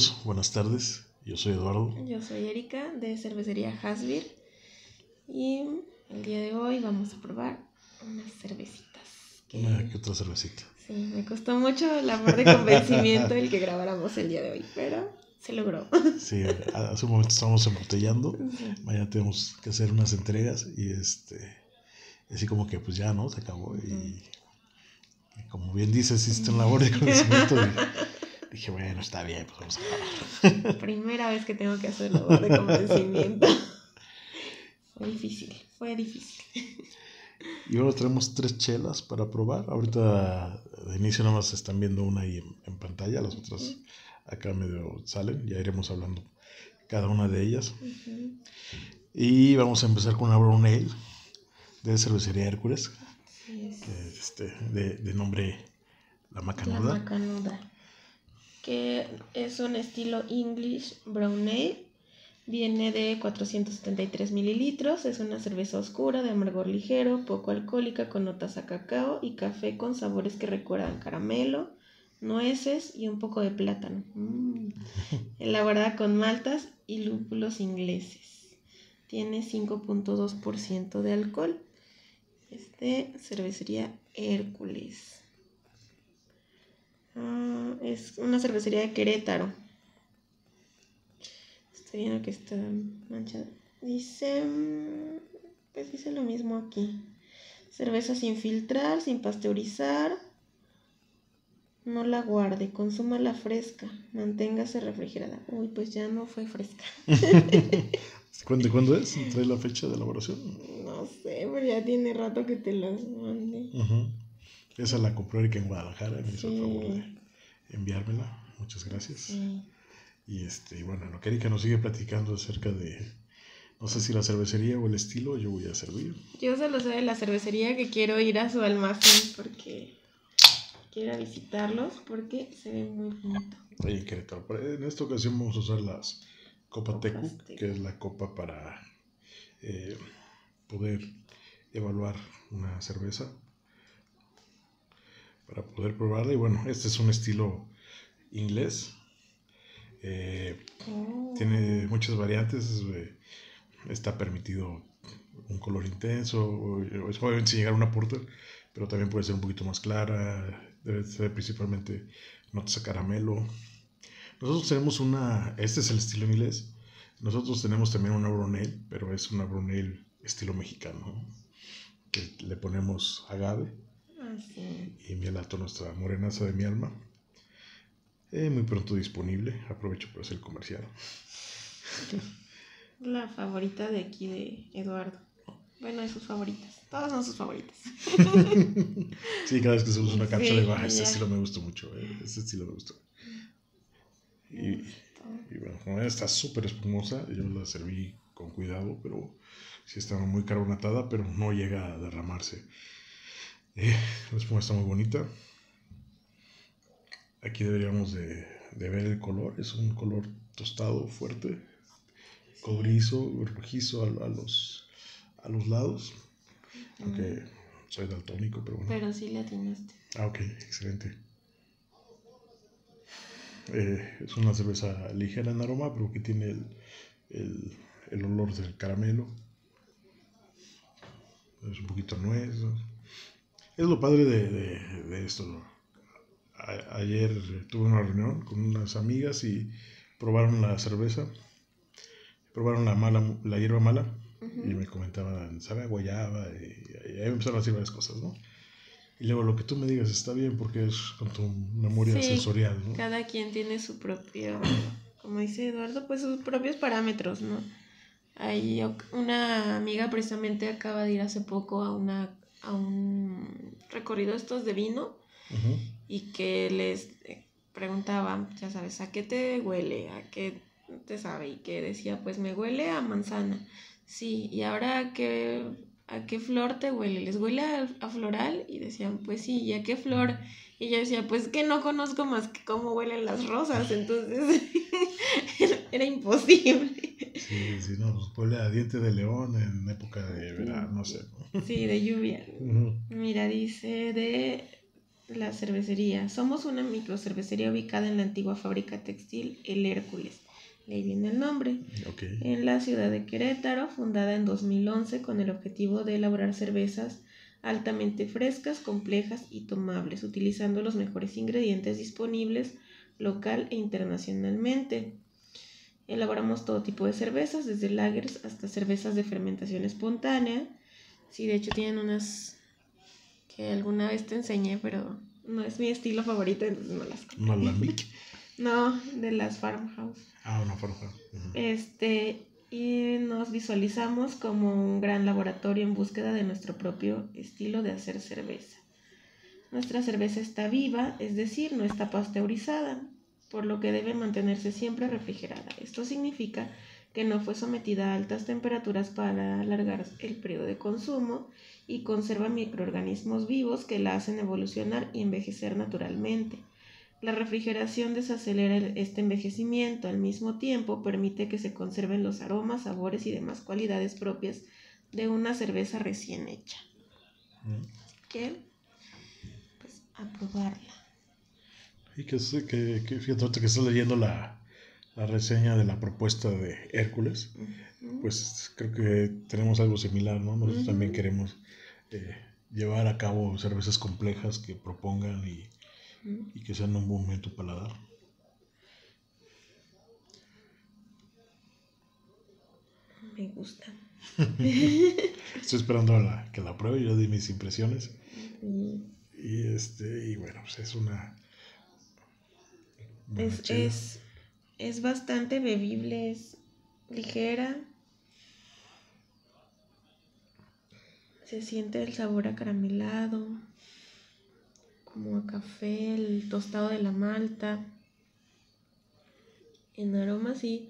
amigos, buenas tardes. Yo soy Eduardo. Yo soy Erika de Cervecería Hasbir y el día de hoy vamos a probar unas cervecitas. Una que otra cervecita. Sí, me costó mucho la parte de convencimiento el que grabáramos el día de hoy, pero se logró. Sí, hace un momento estábamos embotellando. Sí. Mañana tenemos que hacer unas entregas y este, así como que pues ya, ¿no? Se acabó. Y, y como bien dices, hiciste un labor de conocimiento. Y dije, bueno, está bien, pues vamos a acabar. Primera vez que tengo que hacer labor de convencimiento. Fue difícil, fue difícil. Y ahora tenemos tres chelas para probar. Ahorita de inicio nada más están viendo una ahí en, en pantalla, las otras acá medio salen. Ya iremos hablando cada una de ellas. Y vamos a empezar con una Brown Ale de cervecería Hércules, Sí, es que este, de, de nombre La la Macanuda. Que es un estilo English Brown Ale. Viene de 473 mililitros. Es una cerveza oscura de amargor ligero, poco alcohólica, con notas a cacao y café con sabores que recuerdan caramelo, nueces y un poco de plátano. Mm. Elaborada con maltas y lúpulos ingleses. Tiene 5.2% de alcohol. Es de cervecería Hércules. Ah, es una cervecería de Querétaro. Estoy viendo que está manchada. Dice. mm, Pues dice lo mismo aquí. Cerveza sin filtrar, sin pasteurizar. No la guarde, consúmala fresca. Manténgase refrigerada. Uy, pues ya no fue fresca. ¿Cuándo, ¿Cuándo es? ¿Trae la fecha de elaboración? No sé, pero ya tiene rato que te las mandé. Ujú. Esa la compró Erika en Guadalajara, me hizo el favor de enviármela. Muchas gracias. Y este, bueno, lo que Erika nos sigue platicando acerca de, no sé si la cervecería o el estilo, yo voy a servir. Yo solo sé de la cervecería que quiero ir a su almacén porque quiero visitarlos porque se ve muy bonito. Ahí en Querétaro. En esta ocasión vamos a usar las Copa Tecu. que es la copa para eh, poder evaluar una cerveza, para poder probarla. Y bueno, este es un estilo inglés. Eh, Oh. tiene muchas variantes. eh, está permitido un color intenso. o- Es obviamente sin llegar a una porter, pero también puede ser un poquito más clara. Debe ser principalmente notas a caramelo. Nosotros tenemos una. Este es el estilo inglés. Nosotros tenemos también una brown ale, pero es una brown ale estilo mexicano. Que le ponemos agave sí. y miel alto, nuestra morenaza de mi alma. Eh, muy pronto disponible. Aprovecho para hacer el comercial. La favorita de aquí de Eduardo. Bueno, de sus favoritas. Todas son sus favoritas. Sí, cada vez que hacemos una cápsula de Sí, baja, ese estilo me gustó mucho. eh, Ese estilo me gustó. Y, y bueno, está súper espumosa. Yo la serví con cuidado, pero sí está muy carbonatada, pero no llega a derramarse. Eh, la espuma está muy bonita. Aquí deberíamos de, de ver el color. Es un color tostado, fuerte, cobrizo, rojizo a, a los, a los lados. Aunque soy daltónico, pero bueno. Pero sí le atinaste. Ah, ok, excelente. Eh, es una cerveza ligera en aroma, pero que tiene el, el, el olor del caramelo. Es un poquito nuez. Es lo padre de, de- de esto. ¿no? A- ayer tuve una reunión con unas amigas y probaron la cerveza. Probaron la mala, la hierba mala y me comentaban, sabe a guayaba y, y ahí empezaron a decir varias cosas, ¿no? Y luego lo que tú me digas está bien porque es con tu memoria Sí, sensorial, ¿no? Cada quien tiene su propio, como dice Eduardo, pues sus propios parámetros, ¿no? O- una amiga precisamente acaba de ir hace poco a una a un recorrido estos de vino y que les eh, preguntaban, ya sabes, ¿a qué te huele? ¿A qué te sabe? Y que decía, pues me huele a manzana. Sí, y ahora a qué, a qué flor te huele? ¿Les huele a, a floral? Y decían, pues sí, ¿y a qué flor? Y ella decía, pues que no conozco más que cómo huelen las rosas, entonces era, imposible. Sí, sí, no, pues huele a diente de león en época de verano, no sé. Sí, de lluvia. Mira, dice de la cervecería. Somos una microcervecería ubicada en la antigua fábrica textil El Hércules. Ahí viene el nombre. En la ciudad de Querétaro, fundada en 2011 con el objetivo de elaborar cervezas altamente frescas, complejas y tomables, utilizando los mejores ingredientes disponibles local e internacionalmente. Elaboramos todo tipo de cervezas, desde lagers hasta cervezas de fermentación espontánea. Sí, de hecho tienen unas que alguna vez te enseñé, pero no es mi estilo favorito, entonces no las ¿No la No, de las farmhouse. Ah, una farmhouse. Este, y nos visualizamos como un gran laboratorio en búsqueda de nuestro propio estilo de hacer cerveza. Nuestra cerveza está viva, es decir, no está pasteurizada, por lo que debe mantenerse siempre refrigerada. Esto significa que no fue sometida a altas temperaturas para alargar el periodo de consumo y conserva microorganismos vivos que la hacen evolucionar y envejecer naturalmente. La refrigeración desacelera este envejecimiento, al mismo tiempo permite que se conserven los aromas, sabores y demás cualidades propias de una cerveza recién hecha. Mm. ¿Qué? Pues a probarla. Y que, que, que fíjate que estás leyendo la, la reseña de la propuesta de Hércules, pues creo que tenemos algo similar, ¿no? Nosotros también queremos eh, llevar a cabo cervezas complejas que propongan y y que sean un buen momento paladar. Me gusta. Estoy esperando a que la pruebe, yo di mis impresiones. Y este, y bueno, pues es una. Es, es, es bastante bebible, es ligera. Se siente el sabor acaramelado como a café, el tostado de la malta. En aroma sí,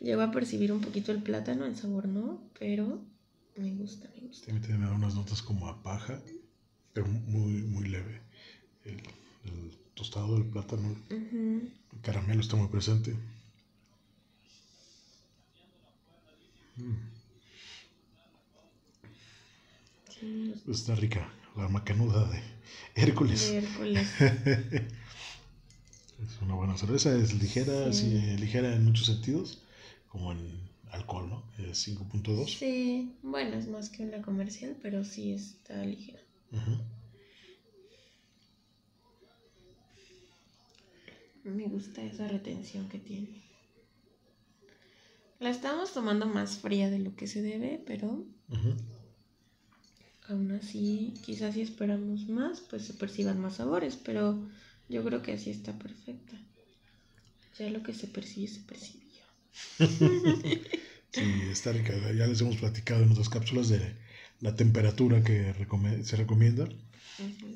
llego a percibir un poquito el plátano, el sabor no, pero me gusta, me gusta. También tiene unas notas como a paja, pero muy, muy leve. El, tostado del plátano, el caramelo está muy presente. Está rica, la macanuda de Hércules. Hércules. es una buena cerveza, es ligera, ligera en muchos sentidos, como en alcohol, ¿no? Es 5.2. Sí, bueno, es más que una comercial, pero sí está ligera. Me gusta esa retención que tiene. La estamos tomando más fría de lo que se debe, pero aún así, quizás si esperamos más, pues se perciban más sabores, pero yo creo que así está perfecta. Ya lo que se percibe, se percibe ya. sí, está rica. Ya les hemos platicado en otras cápsulas de la temperatura que se recomienda.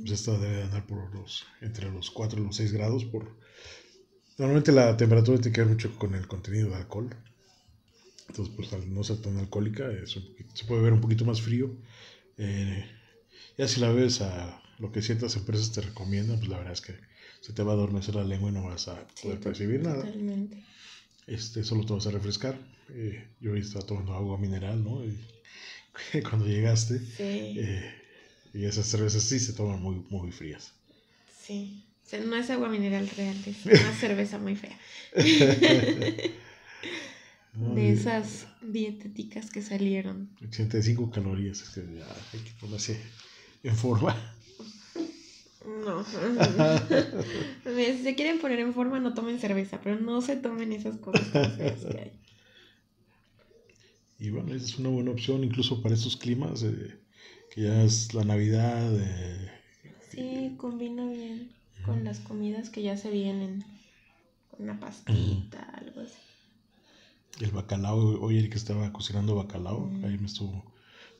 Pues esta debe andar por los, entre los 4 y los 6 grados. Por... Normalmente la temperatura tiene que ver mucho con el contenido de alcohol. Entonces, pues al no ser tan alcohólica, se puede ver un poquito más frío eh, ya si la ves a lo que ciertas empresas te recomiendan, pues la verdad es que se te va a adormecer la lengua y no vas a poder percibir nada. Este, solo te vas a refrescar. Eh, yo estaba tomando agua mineral, ¿no? Y cuando llegaste, eh, y esas cervezas sí se toman muy, muy frías. Sí, no es agua mineral real, es una cerveza muy fea. de esas dietéticas que salieron. 85 calorías, es que ya hay que ponerse en forma. No. si se quieren poner en forma, no tomen cerveza, pero no se tomen esas cosas que hay. Y bueno, esa es una buena opción, incluso para estos climas, eh, que ya es la Navidad. Eh, sí, combina bien con las comidas que ya se vienen. Una pastita, algo así. El bacalao, hoy el que estaba cocinando bacalao, ahí me estuvo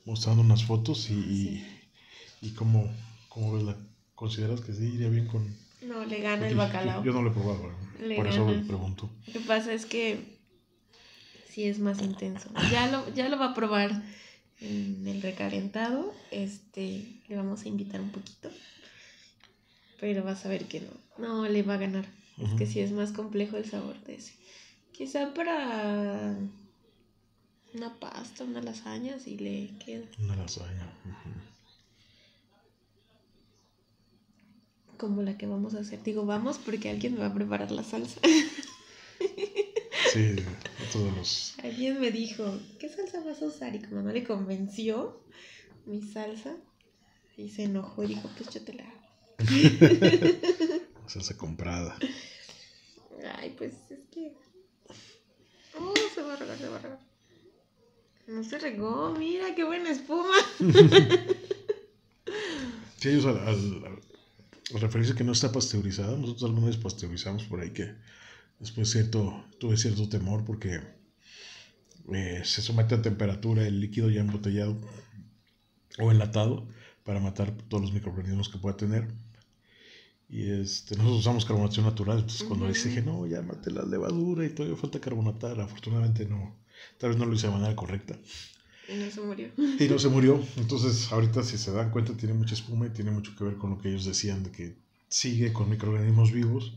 mostrando unas fotos y, y, cómo, cómo la, consideras que sí iría bien con... No, le gana el bacalao. Yo, no lo he probado, por eso le pregunto. Lo que pasa es que sí es más intenso. Ya lo, ya lo va a probar en el recalentado, este, le vamos a invitar un poquito, pero vas a ver que no, no le va a ganar. Es que sí es más complejo el sabor de ese. Quizá para una pasta, una lasaña, si le queda. Una lasaña. como la que vamos a hacer. Digo, vamos porque alguien me va a preparar la salsa. Sí, todos los... Alguien me dijo, ¿qué salsa vas a usar? Y como no le convenció mi salsa, y se enojó y dijo, pues yo te la hago. salsa comprada. Ay, pues es que... Oh, se va a regar, se va a regar. No se regó, mira qué buena espuma. sí, ellos al, al, referirse que no está pasteurizada, nosotros alguna pasteurizamos por ahí que después cierto, tuve cierto temor porque eh, se somete a temperatura el líquido ya embotellado o enlatado para matar todos los microorganismos que pueda tener. Y este, nosotros usamos carbonatación natural, entonces cuando dije, no, ya mate la levadura y todavía falta carbonatar, afortunadamente no, tal vez no lo hice de manera correcta. Y no se murió. Y no se murió. Entonces, ahorita, si se dan cuenta, tiene mucha espuma y tiene mucho que ver con lo que ellos decían de que sigue con microorganismos vivos.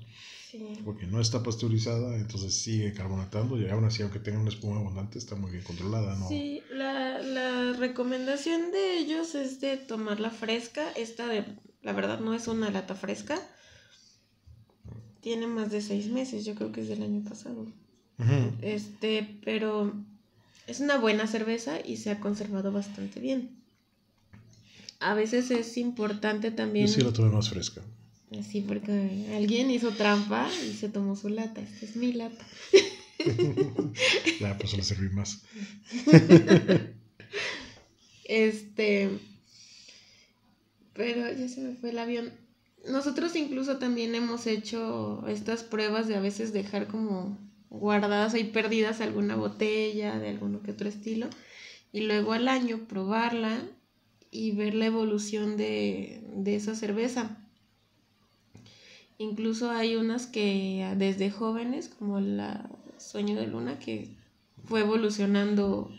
Sí. Porque no está pasteurizada, entonces sigue carbonatando y aún así, aunque tenga una espuma abundante, está muy bien controlada, ¿no? Sí, la, la recomendación de ellos es de tomarla fresca. Esta, de, la verdad, no es una lata fresca. Tiene más de seis meses, yo creo que es del año pasado. Este, pero es una buena cerveza y se ha conservado bastante bien. A veces es importante también. Yo sí la tomé más fresca. Sí, porque alguien hizo trampa y se tomó su lata. Esta es mi lata. la pues le serví más. este. Pero ya se me fue el avión. Nosotros incluso también hemos hecho estas pruebas de a veces dejar como guardadas ahí perdidas alguna botella de alguno que otro estilo y luego al año probarla y ver la evolución de, esa cerveza. Incluso hay unas que desde jóvenes, como la Sueño de Luna, que fue evolucionando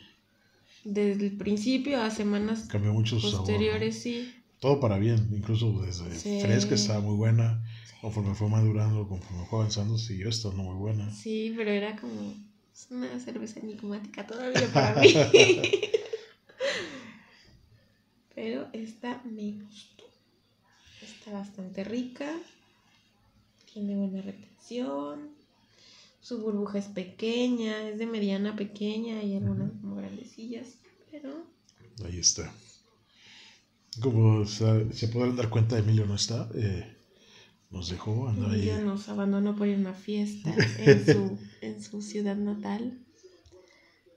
desde el principio a semanas posteriores, sí. Todo para bien, incluso desde fresca estaba muy buena, Conforme fue madurando, conforme fue avanzando, siguió estando muy buena. Sí, pero era como una cerveza enigmática todavía para mí. pero esta me gustó. Está bastante rica. Tiene buena retención. Su burbuja es pequeña, es de mediana pequeña y algunas como grandecillas, pero... Ahí está. Como se podrán dar cuenta, Emilio no está. Eh, nos dejó andar ahí. nos abandonó por una fiesta en su, en su ciudad natal.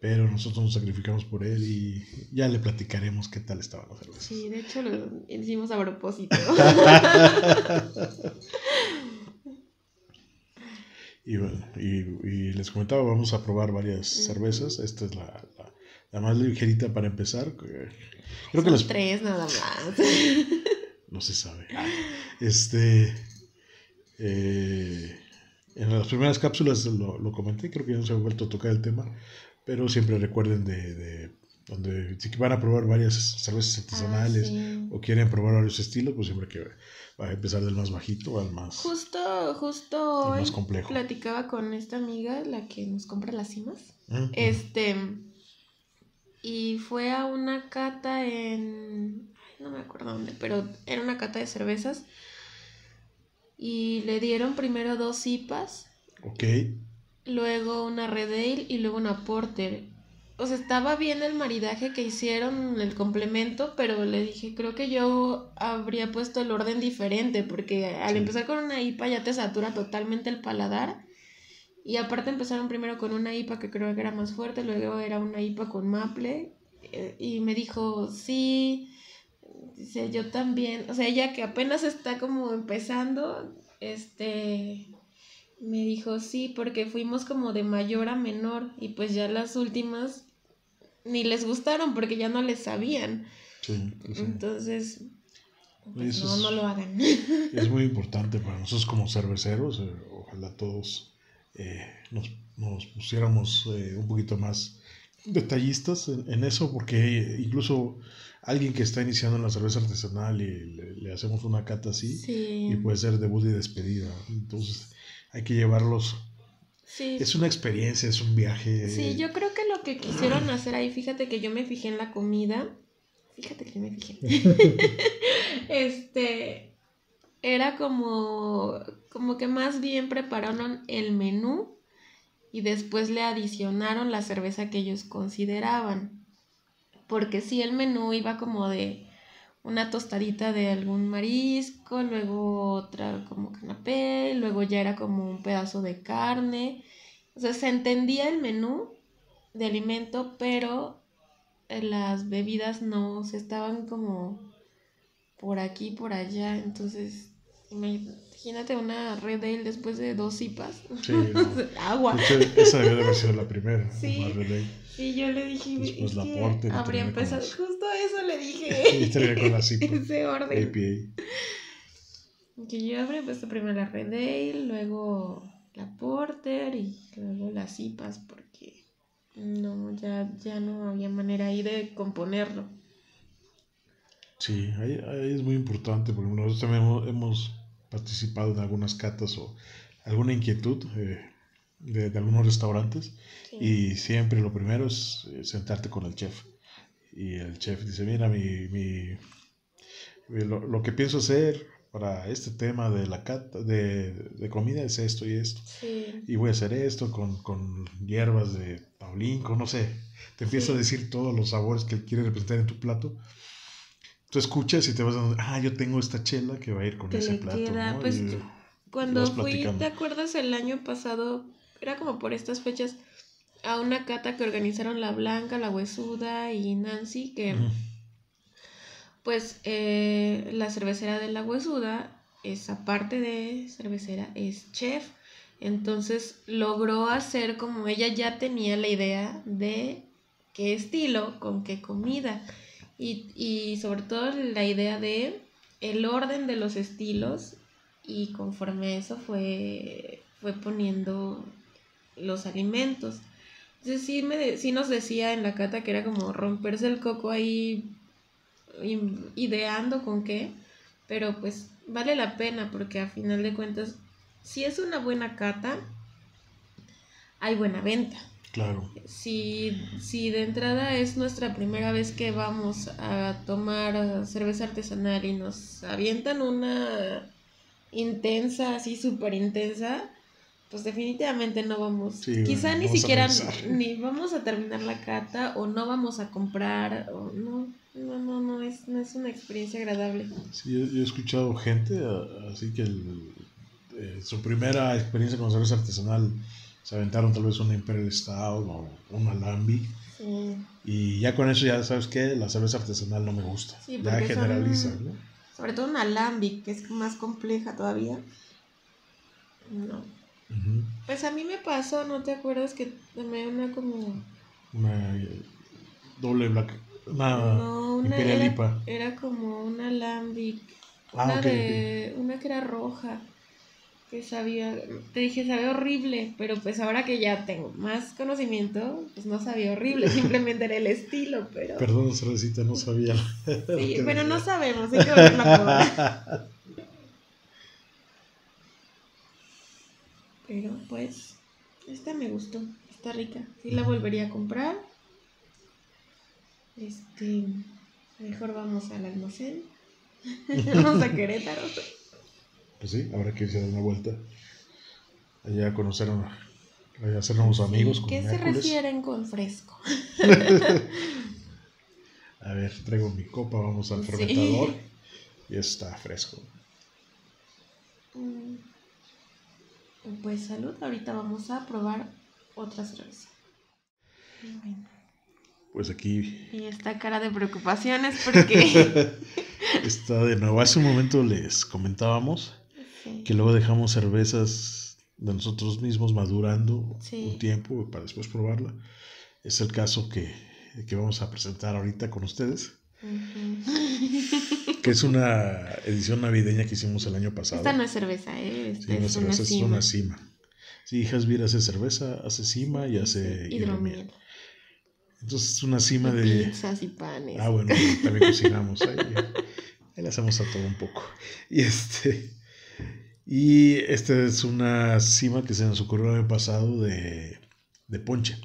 Pero nosotros nos sacrificamos por él y ya le platicaremos qué tal estaba la cerveza. Sí, de hecho lo hicimos a propósito. y, bueno, y, y, les comentaba, vamos a probar varias cervezas. Esta es la, la, más ligerita para empezar. Creo Son que las... tres nada más. no se sabe. Este, eh, en las primeras cápsulas lo, lo, comenté, creo que ya no se ha vuelto a tocar el tema, pero siempre recuerden de, de donde si van a probar varias cervezas artesanales ah, o quieren probar varios estilos, pues siempre que va a empezar del más bajito al más justo justo hoy complejo. platicaba con esta amiga la que nos compra las cimas este y fue a una cata en no me acuerdo dónde pero era una cata de cervezas y le dieron primero dos IPAs. Ok. Luego una Red Ale y luego una Porter. O sea, estaba bien el maridaje que hicieron, el complemento, pero le dije, creo que yo habría puesto el orden diferente, porque al empezar con una IPA ya te satura totalmente el paladar. Y aparte empezaron primero con una IPA que creo que era más fuerte, luego era una IPA con maple. Eh, y me dijo, sí, Dice, yo también, o sea, ella que apenas está como empezando, este, me dijo, sí, porque fuimos como de mayor a menor y pues ya las últimas ni les gustaron porque ya no les sabían. Sí, pues Entonces, pues no, no lo hagan. Es muy importante para nosotros como cerveceros, eh, ojalá todos eh, nos, nos, pusiéramos eh, un poquito más detallistas en, eso, porque incluso alguien que está iniciando en la cerveza artesanal y le, hacemos una cata así, y puede ser debut y despedida. Entonces hay que llevarlos. Es una experiencia, es un viaje. Sí, yo creo que lo que quisieron hacer ahí, fíjate que yo me fijé en la comida. Fíjate que yo me fijé. este. Era como, como que más bien prepararon el menú y después le adicionaron la cerveza que ellos consideraban. Porque sí, el menú iba como de una tostadita de algún marisco, luego otra como canapé, luego ya era como un pedazo de carne. O sea, se entendía el menú de alimento, pero las bebidas no, se estaban como por aquí, por allá. Entonces, imagínate una Red Ale después de dos cipas. Sí, agua. esa debió de haber sido la primera. Sí. Y yo le dije, Después la porte, habría empezado. Justo eso le dije. y terminé con la cipa. Ese orden. APA. Que yo habría puesto primero la Red Ale, luego la Porter y luego las cipas, porque no, ya, ya no había manera ahí de componerlo. Sí, ahí, ahí es muy importante, porque nosotros también hemos, participado en algunas catas o alguna inquietud eh, de, de, algunos restaurantes y siempre lo primero es eh, sentarte con el chef. Y el chef dice, mira, mi, mi, lo, lo que pienso hacer para este tema de la cata, de, de comida es esto y esto. Y voy a hacer esto con, con hierbas de paulinco, no sé. Te empieza a decir todos los sabores que él quiere representar en tu plato. Tú escuchas y te vas dando, ah, yo tengo esta chela que va a ir con ese plato. Pues, cuando fui, ¿te acuerdas el año pasado? Era como por estas fechas a una cata que organizaron La Blanca, La Huesuda y Nancy, que pues eh, la cervecera de la huesuda, esa parte de cervecera, es chef. Entonces logró hacer como ella ya tenía la idea de qué estilo, con qué comida. Y, y sobre todo la idea de el orden de los estilos. Y conforme eso fue, fue poniendo los alimentos. Entonces sí, me, sí nos decía en la cata que era como romperse el coco ahí ideando con qué, pero pues vale la pena porque a final de cuentas, si es una buena cata, hay buena venta. Claro. Si, si de entrada es nuestra primera vez que vamos a tomar cerveza artesanal y nos avientan una intensa, así súper intensa, pues definitivamente no vamos, quizá ni siquiera ni vamos a terminar la cata o no vamos a comprar o no, no, no, no es, no es una experiencia agradable. Sí, yo, he escuchado gente así que eh, su primera experiencia con cerveza artesanal se aventaron tal vez una Imperial Stout o una Lambic. Y ya con eso ya sabes que la cerveza artesanal no me gusta. ya generaliza, ¿no? Sobre todo una Lambic, que es más compleja todavía. No. Pues a mí me pasó, ¿no te acuerdas que tomé una como... Una eh, doble black no, una era, como una lambic. Ah, una, de, una que era roja. Que sabía. Te dije, sabía horrible. Pero pues ahora que ya tengo más conocimiento, pues no sabía horrible. Simplemente era el estilo. pero... Perdón, cervecita, no sabía. sí, pero no sabemos. Hay que a Pero pues. Esta me gustó. Está rica. Sí la volvería a comprar. Este, mejor vamos al almacén. vamos a Querétaro. Pues sí, habrá que irse a dar una vuelta. Allá a conocer, a, allá hacernos amigos. ¿Qué se refieren con fresco? a ver, traigo mi copa, vamos al fermentador. Y está fresco. Mm, pues salud, ahorita vamos a probar otra cerveza. Bueno pues aquí... Y esta cara de preocupaciones porque... Está de nuevo. Hace un momento les comentábamos que luego dejamos cervezas de nosotros mismos madurando un tiempo para después probarla. Es el caso que, que vamos a presentar ahorita con ustedes. que es una edición navideña que hicimos el año pasado. Esta no es cerveza, ¿eh? sí, no es, cerveza, es una cima. Sí, Hasbir hace cerveza, hace cima y hace hidromiel. Entonces es una cima de... Pizzas y panes. Ah, bueno, también cocinamos. Ahí, ahí le hacemos a todo un poco. Y este... Y esta es una cima que se nos ocurrió el año pasado de, de ponche.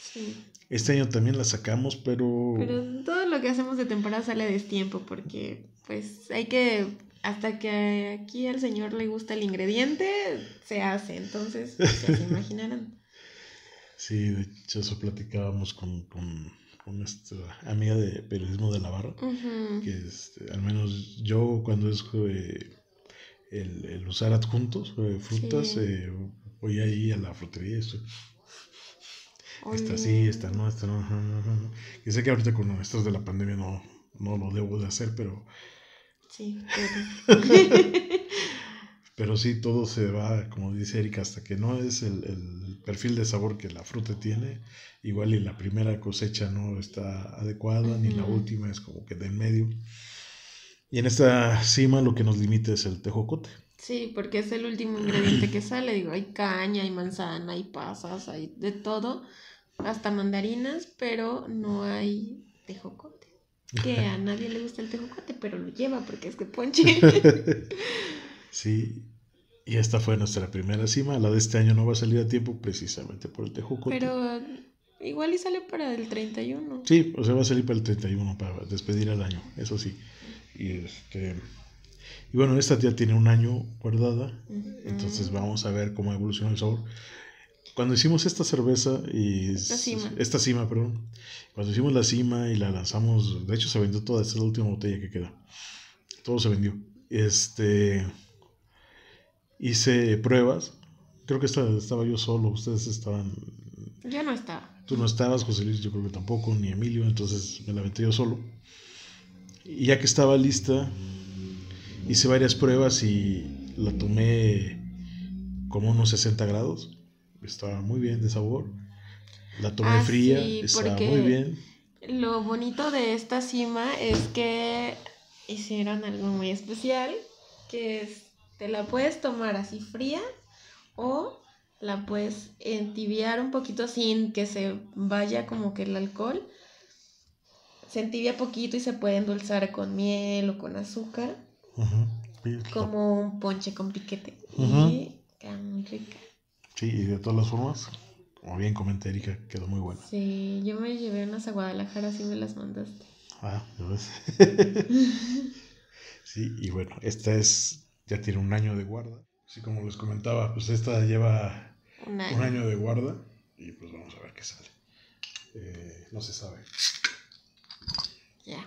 Sí. Este año también la sacamos, pero... Pero todo lo que hacemos de temporada sale a destiempo porque pues hay que hasta que aquí al señor le gusta el ingrediente, se hace. Entonces, pues, ya se imaginarán. Sí, de hecho, eso platicábamos con, con, con esta amiga de periodismo de la barra, que este, al menos yo cuando es eh, el, el usar adjuntos, eh, frutas, Sí. eh, voy ahí a la frutería y estoy, esta sí, esta no, esta no. ajá, ajá. Y sé que ahorita con estos de la pandemia no, no lo debo de hacer, pero, Sí, pero... pero sí todo se va, como dice Erika, hasta que no es el, el perfil de sabor que la fruta tiene, igual y la primera cosecha no está adecuada, ni la última es como que de en medio. Y en esta cima lo que nos limita es el tejocote. Sí, porque es el último ingrediente que sale. Digo, hay caña, hay manzana, hay pasas, hay de todo, hasta mandarinas, pero no hay tejocote. Que a nadie le gusta el tejocote, pero lo lleva porque es de ponche. Sí, y esta fue nuestra primera cima. La de este año no va a salir a tiempo precisamente por el tejocote. pero igual y sale para el 31. Sí, o sea, va a salir para el 31 para despedir el año, eso sí. Y este y bueno, esta ya tiene un año guardada, entonces vamos a ver cómo evoluciona el sabor. Cuando hicimos esta cerveza y Esta cima. esta cima, perdón, cuando hicimos la cima y la lanzamos, de hecho se vendió toda, esta es la última botella que queda. Todo se vendió. Este hice pruebas. Creo que esta- estaba yo solo, ustedes estaban Yo no estaba. Tú no estabas, José Luis, yo creo que tampoco, ni Emilio, entonces me la aventé yo solo. Y ya que estaba lista, hice varias pruebas y la tomé como unos 60 grados. Estaba muy bien de sabor. La tomé Ah, fría, sí, estaba muy bien. Lo bonito de esta cima es que hicieron algo muy especial, que es, te la puedes tomar así fría o la puedes entibiar un poquito sin que se vaya como que el alcohol. Se entibia poquito y se puede endulzar con miel o con azúcar, como un ponche con piquete. Y queda muy rica. Sí, y de todas las formas, como bien comenta Erika, quedó muy buena. Sí, yo me llevé unas a Guadalajara, así me las mandaste. Ah, ya ves. sí, y bueno, esta es, ya tiene un año de guarda. Así como les comentaba, pues esta lleva Un un año de guarda y pues vamos a ver qué sale. Eh, no se sabe. Ya.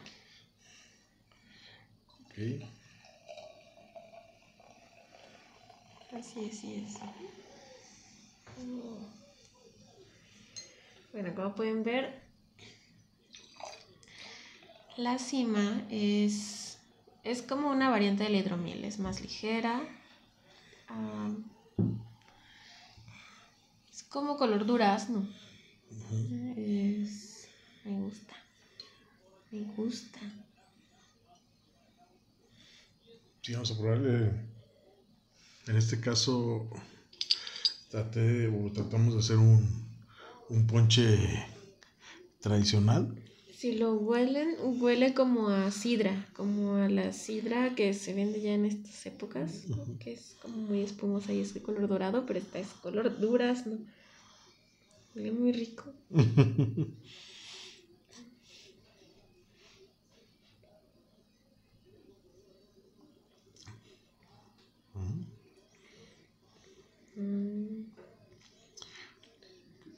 Ok. Así es, así es. Bueno, como pueden ver, la cima es, es como una variante del hidromiel, es más ligera. ah, es como color durazno. Es, me gusta. Me gusta. Sí, vamos a probarle. En este caso, traté o tratamos de hacer un, un ponche tradicional. Si lo huelen, huele como a sidra, como a la sidra que se vende ya en estas épocas, ¿no? Que es como muy espumosa y es de color dorado, pero esta es color durazno. Huele muy rico.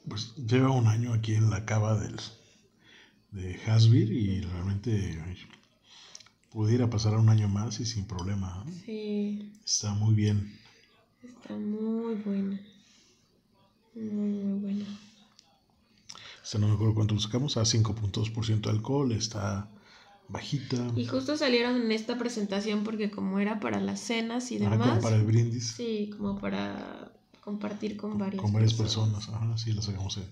Pues lleva un año aquí en la cava del, de Hasbir y realmente pudiera pasar un año más y sin problema. sí, Está muy bien. está muy buena. Muy, muy buena. Este no me acuerdo cuánto lo sacamos, a 5.2% de alcohol, está bajita. Y justo salieron en esta presentación porque como era para las cenas y como demás, para el brindis. sí, como para compartir con varias con varias personas. Ajá, sí, la sacamos en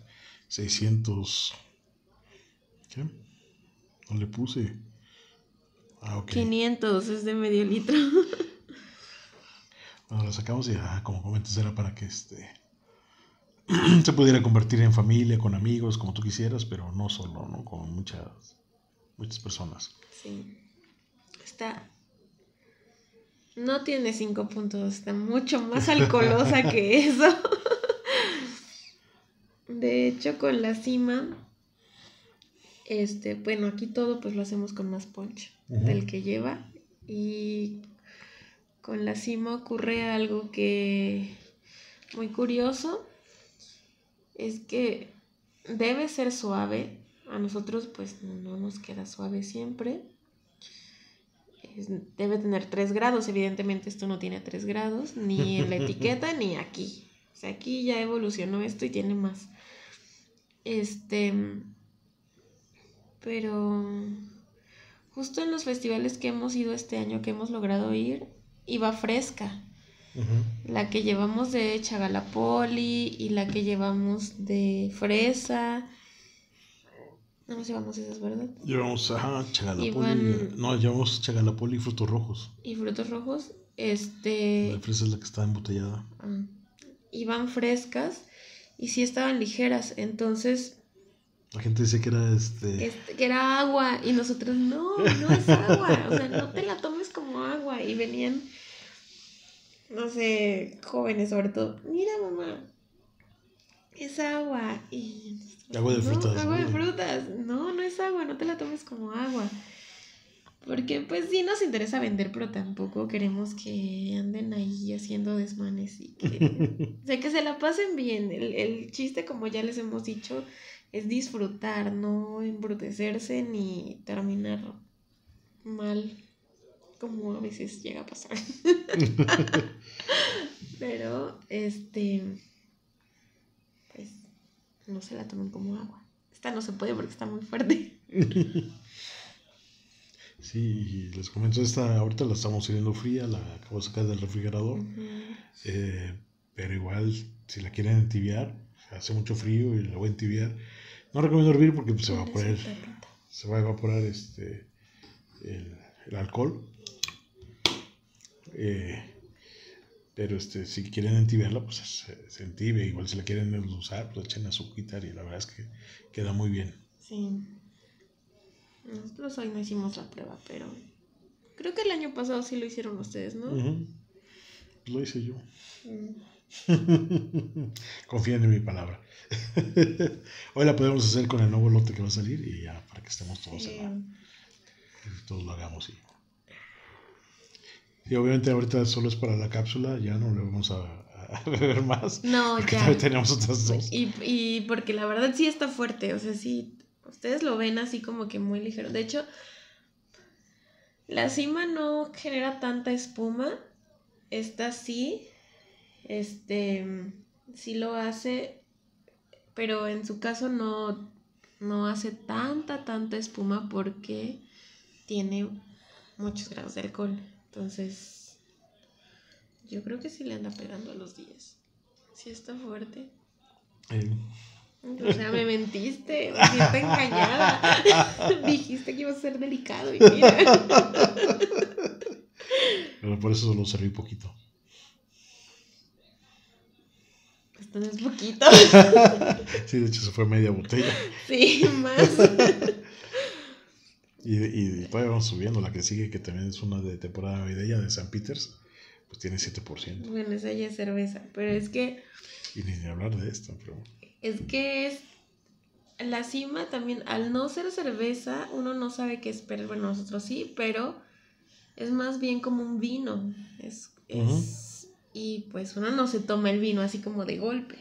600. ¿Qué? No le puse. Ah, ok. 500 es de medio litro. Bueno, la sacamos y, ah, como comentas, era para que este se pudiera convertir en familia, con amigos, como tú quisieras, pero no solo, ¿no? Con muchas, muchas personas. Sí. Está. No tiene cinco puntos, está mucho más alcoholosa que eso. De hecho, con la cima, este, bueno, aquí todo pues lo hacemos con más punch Ujú. del que lleva. Y con la cima ocurre algo que muy curioso. Es que debe ser suave. A nosotros pues no nos queda suave siempre. debe tener 3 grados. Evidentemente esto no tiene 3 grados. Ni en la etiqueta ni aquí. O sea, aquí ya evolucionó esto y tiene más. Este... Pero justo en los festivales que hemos ido este año, que hemos logrado ir, iba fresca. La que llevamos de Chagalapoli y la que llevamos de fresa. No nos llevamos esas, ¿verdad? Llevamos, ajá, Chagalapoli. No, llevamos Chagalapoli y frutos rojos. Y frutos rojos, este... La fresa es la que está embotellada. Ah, iban frescas y sí estaban ligeras, entonces la gente dice que era este... este... Que era agua y nosotros no, no es agua, o sea, no te la tomes como agua y venían, no sé, jóvenes sobre todo, mira mamá, es agua y... Agua de frutas. agua de frutas, no, no es agua, no te la tomes como agua. Porque pues sí nos interesa vender, pero tampoco queremos que anden ahí haciendo desmanes y que... o sea, que se la pasen bien. El, el chiste, como ya les hemos dicho, es disfrutar, no embrutecerse ni terminar mal, como a veces llega a pasar. Pero, este, no se la tomen como agua. Esta no se puede porque está muy fuerte. Sí, les comento, esta ahorita la estamos sirviendo fría, la acabo de sacar del refrigerador. Eh, pero igual, si la quieren entibiar, hace mucho frío y la voy a entibiar no recomiendo hervir porque pues, se va a evaporar, se va a evaporar este, el, alcohol. Eh, pero este, si quieren entibiarla, pues se, se entibia. Igual si la quieren usar, pues echen azúcar y la verdad es que queda muy bien. Sí. Nosotros hoy no hicimos la prueba, pero creo que el año pasado sí lo hicieron ustedes, ¿no? Lo hice yo. Mm. Confíen en mi palabra. Hoy la podemos hacer con el nuevo lote que va a salir y ya para que estemos todos en todos lo hagamos. Y, obviamente ahorita solo es para la cápsula, ya no le vamos a, beber más. No, ya. tenemos otras dos. Y, y porque la verdad sí está fuerte, o sea, sí, ustedes lo ven así como que muy ligero. De hecho, la cima no genera tanta espuma, esta sí, este, sí lo hace, pero en su caso no, no hace tanta, tanta espuma porque tiene muchos grados de alcohol. Entonces, yo creo que sí le anda pegando a los días. Sí está fuerte. O sea, me mentiste, me siento engañada. Dijiste que iba a ser delicado y mira. Pero por eso solo serví poquito. Esto no es poquito. sí, de hecho se fue media botella. Sí, más. Y, y después vamos subiendo. La que sigue, que también es una de temporada navideña de San Peters, pues tiene 7%. Bueno, esa ya es cerveza. Pero es que. Y ni, hablar de esto, pero. Es que es. La cima también, al no ser cerveza, uno no sabe qué esperar. Bueno, nosotros sí, pero es más bien como un vino. Es. es y pues uno no se toma el vino así como de golpe.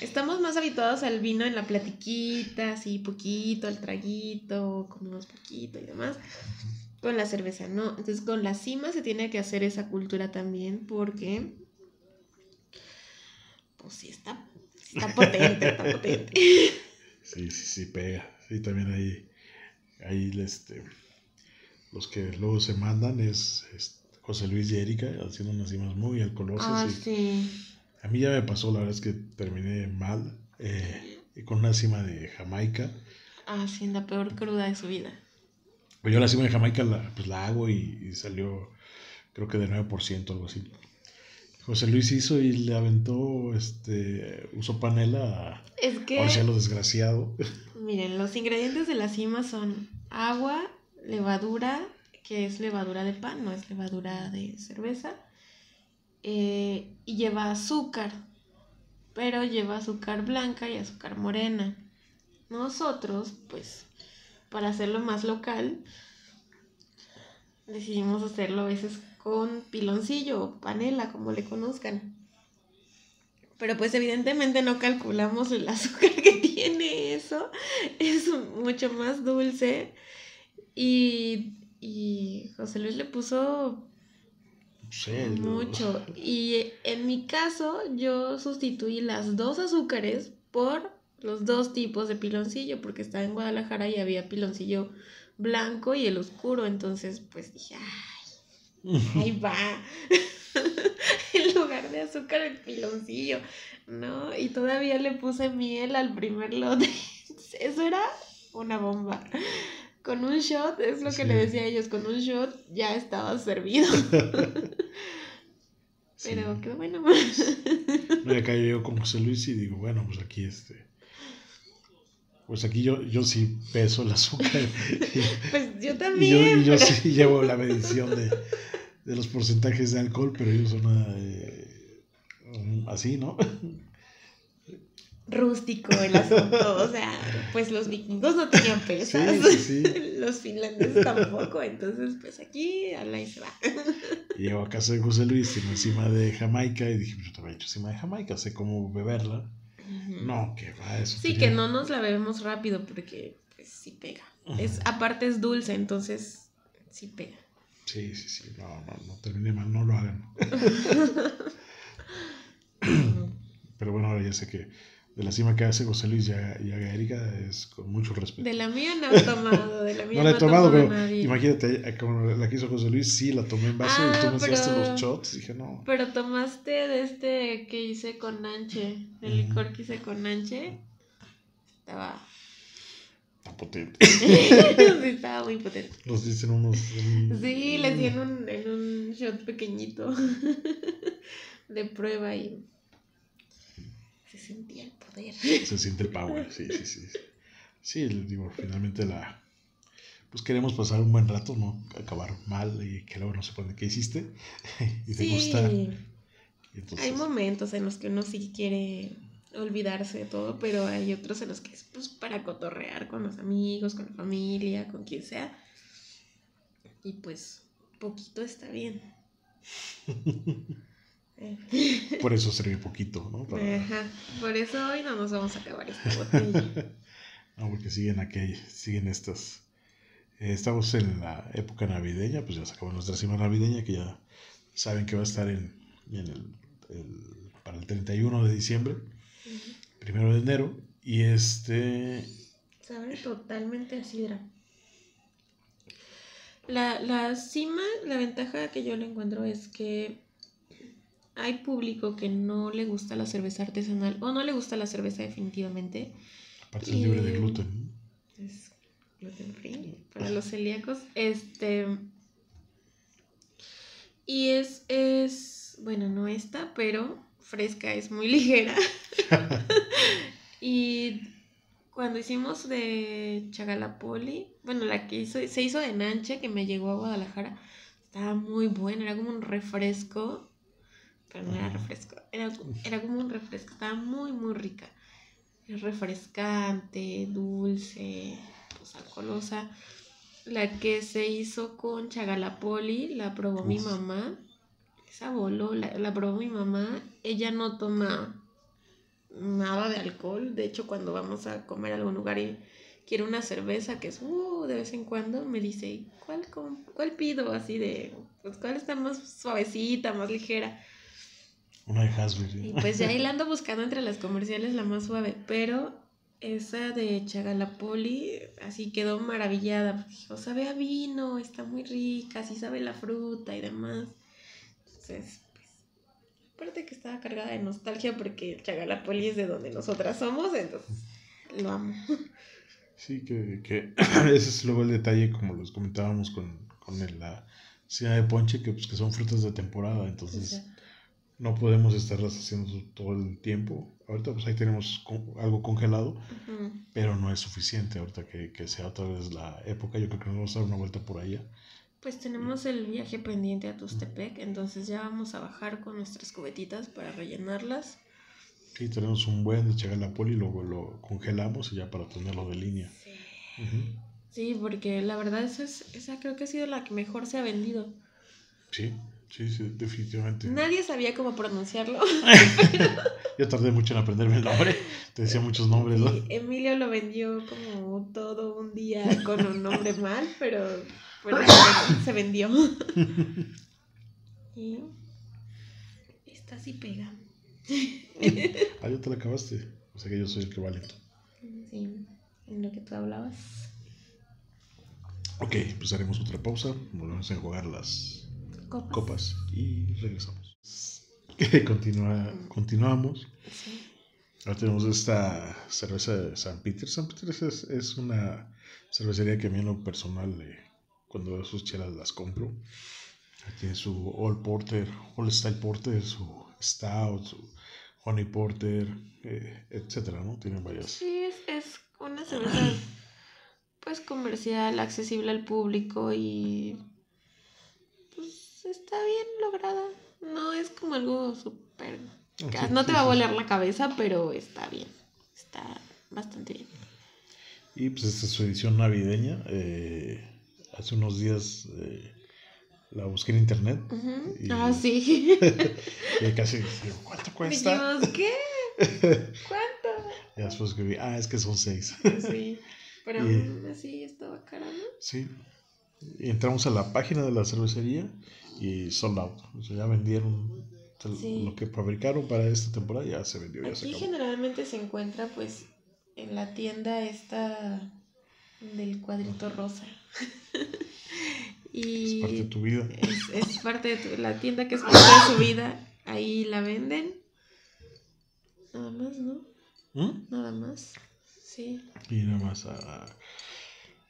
Estamos más habituados al vino en la platiquita, así poquito, al traguito, comemos poquito y demás. Con la cerveza, ¿no? Entonces con la cima se tiene que hacer esa cultura también porque, pues sí, está, está potente, está potente. Sí, sí, sí, pega. Sí, también ahí, ahí este, los que luego se mandan es, es José Luis y Erika haciendo unas cimas muy alcoholosas. Ah, sí. A mí ya me pasó, la verdad es que terminé mal eh, con una cima de Jamaica. Ah, sí, la peor cruda de su vida. Pues yo la cima de Jamaica la, pues la hago y, salió creo que de 9%, algo así. José Luis hizo y le aventó, este, usó panela es que, lo desgraciado. Miren, los ingredientes de la cima son agua, levadura, que es levadura de pan, no es levadura de cerveza. Eh, y lleva azúcar, pero lleva azúcar blanca y azúcar morena. Nosotros, pues, para hacerlo más local, decidimos hacerlo a veces con piloncillo o panela, como le conozcan. Pero pues evidentemente no calculamos el azúcar que tiene eso. Es mucho más dulce. Y, y José Luis le puso mucho. Y en mi caso yo sustituí las dos azúcares por los dos tipos de piloncillo, porque estaba en Guadalajara y había piloncillo blanco y el oscuro. Entonces pues dije, ay, ahí va. en lugar de azúcar el piloncillo, ¿no? Y todavía le puse miel al primer lote. Eso era una bomba. Con un shot, es lo que le decía a ellos, con un shot ya estaba servido. Pero qué bueno. Me acá yo con José Luis y digo, bueno, pues aquí este. Pues aquí yo, yo sí peso el azúcar. pues yo también. Y yo, sí llevo la medición de, de los porcentajes de alcohol, pero ellos son eh, así, ¿no? Rústico el asunto, o sea, pues los vikingos no tenían pesas, los finlandeses tampoco, entonces pues aquí a la se va. Llego a casa de José Luis, encima de Jamaica y dije, yo te hecho encima de Jamaica, sé cómo beberla. No, que va eso. Sí, que no nos la bebemos rápido porque pues sí pega. Es, aparte es dulce, entonces sí pega. Sí, sí, sí. No, no, no termine mal, no lo hagan. Pero bueno, ahora ya sé que de la cima que hace José Luis y haga Erika es con mucho respeto. De la mía no he tomado, de la mía no la he tomado, pero imagínate, como la que hizo José Luis, sí, la tomé en vaso y tú ah, me enseñaste los shots, dije no. Pero tomaste de este que hice con Nanche, el licor que hice con Nanche, estaba potente. sí, estaba muy potente. Nos dicen unos. Sí, les di en un, en un shot pequeñito de prueba y se sentía el poder. Se siente el power, sí, sí, sí. Sí, digo, finalmente la. Pues queremos pasar un buen rato, no acabar mal y que luego no se pone qué hiciste y te gusta. Hay momentos en los que uno sí quiere olvidarse de todo, pero hay otros en los que es pues, para cotorrear con los amigos, con la familia, con quien sea. Y pues poquito está bien. Por eso sirve poquito, ¿no? Ajá. Por eso hoy no nos vamos a acabar esta botella. no, porque siguen aquí, siguen estas. Eh, estamos en la época navideña, pues ya sacamos nuestra cima navideña, que ya saben que va a estar en, el, para el 31 de diciembre primero de enero. Y este. Sabe totalmente a sidra. La, la cima, la ventaja que yo le encuentro es que hay público que no le gusta la cerveza artesanal o no le gusta la cerveza definitivamente. Aparte es libre de gluten. Es gluten free para los celíacos. Este. Y es, es, bueno, no está, pero fresca, es muy ligera. y cuando hicimos de Chagalapoli, bueno, la que hizo, se hizo de Nanche, que me llegó a Guadalajara, estaba muy buena, era como un refresco, pero no era refresco, era, era como un refresco, estaba muy, muy rica. Refrescante, dulce, pues alcoholosa. La que se hizo con Chagalapoli, la probó mi mamá esa voló, la, probó mi mamá. Ella no toma nada de alcohol. De hecho, cuando vamos a comer a algún lugar y quiere una cerveza, que es uh, de vez en cuando, me dice, ¿cuál, ¿cuál pido? Así de, pues, ¿cuál está más suavecita, más ligera? Una de Hasbro. Y pues ya ahí la ando buscando entre las comerciales la más suave, pero esa de Chagalapoli, así quedó maravillada. Dijo, sabe a vino, está muy rica, así sabe la fruta y demás. Entonces, pues, aparte que estaba cargada de nostalgia porque Chagalapoli es de donde nosotras somos, entonces lo amo. Sí, que, que ese es luego el detalle, como los comentábamos con, con la cena de ponche, que, pues, que son frutas de temporada, entonces no podemos estarlas haciendo todo el tiempo. Ahorita pues ahí tenemos algo congelado, pero no es suficiente ahorita que, que, sea otra vez la época. Yo creo que nos vamos a dar una vuelta por allá pues tenemos el viaje pendiente a Tustepec, entonces ya vamos a bajar con nuestras cubetitas para rellenarlas. Sí, tenemos un buen de Chagalapoli y luego lo congelamos y ya para tenerlo de línea. Sí. Sí, porque la verdad esa, es, esa creo que ha sido la que mejor se ha vendido. Sí, sí, sí, definitivamente. Nadie sabía cómo pronunciarlo. Yo tardé mucho en aprenderme el nombre. Te decía muchos nombres, ¿no? Emilio lo vendió como todo un día con un nombre mal, pero, pero se- se vendió. Y esta sí pega. Ah, ya te la acabaste. O sea que yo soy el que va lento. Sí, en lo que tú hablabas. Ok, pues haremos otra pausa. Volvemos a jugar las Copas. copas y regresamos. Continúa, continuamos. Sí. Ahora tenemos esta cerveza de San Peter. San Peter es, es una cervecería que a mí en lo personal, eh, cuando veo sus chelas las compro. Tiene su All Porter, All Style Porter, su Stout, su Honey Porter, eh, etcétera, ¿no? Tienen varias. Sí, es, es una cerveza pues comercial, accesible al público y está bien lograda. No es como algo súper... No te sí, va a sí. volar la cabeza, pero está bien. Está bastante bien. Y pues esta es su edición navideña. eh, hace unos días eh, la busqué en internet. Y- Ah, sí. y casi dije, ¿cuánto cuesta? Dijimos, ¿qué? ¿Cuánto? Y después que vi, ah, es que son seis. Sí. Pero aún así estaba cara, ¿no? Sí. Y entramos a la página de la cervecería y sold out. O sea, ya vendieron Sí. lo que fabricaron para esta temporada, ya se vendió, ya se Aquí acabó. generalmente se encuentra pues en la tienda esta del cuadrito rosa. y Es parte de tu vida. es, es parte de tu- la tienda que es parte de su vida. Ahí la venden. Nada más, ¿no? ¿Mm? Nada más. Sí. Y nada más. ah,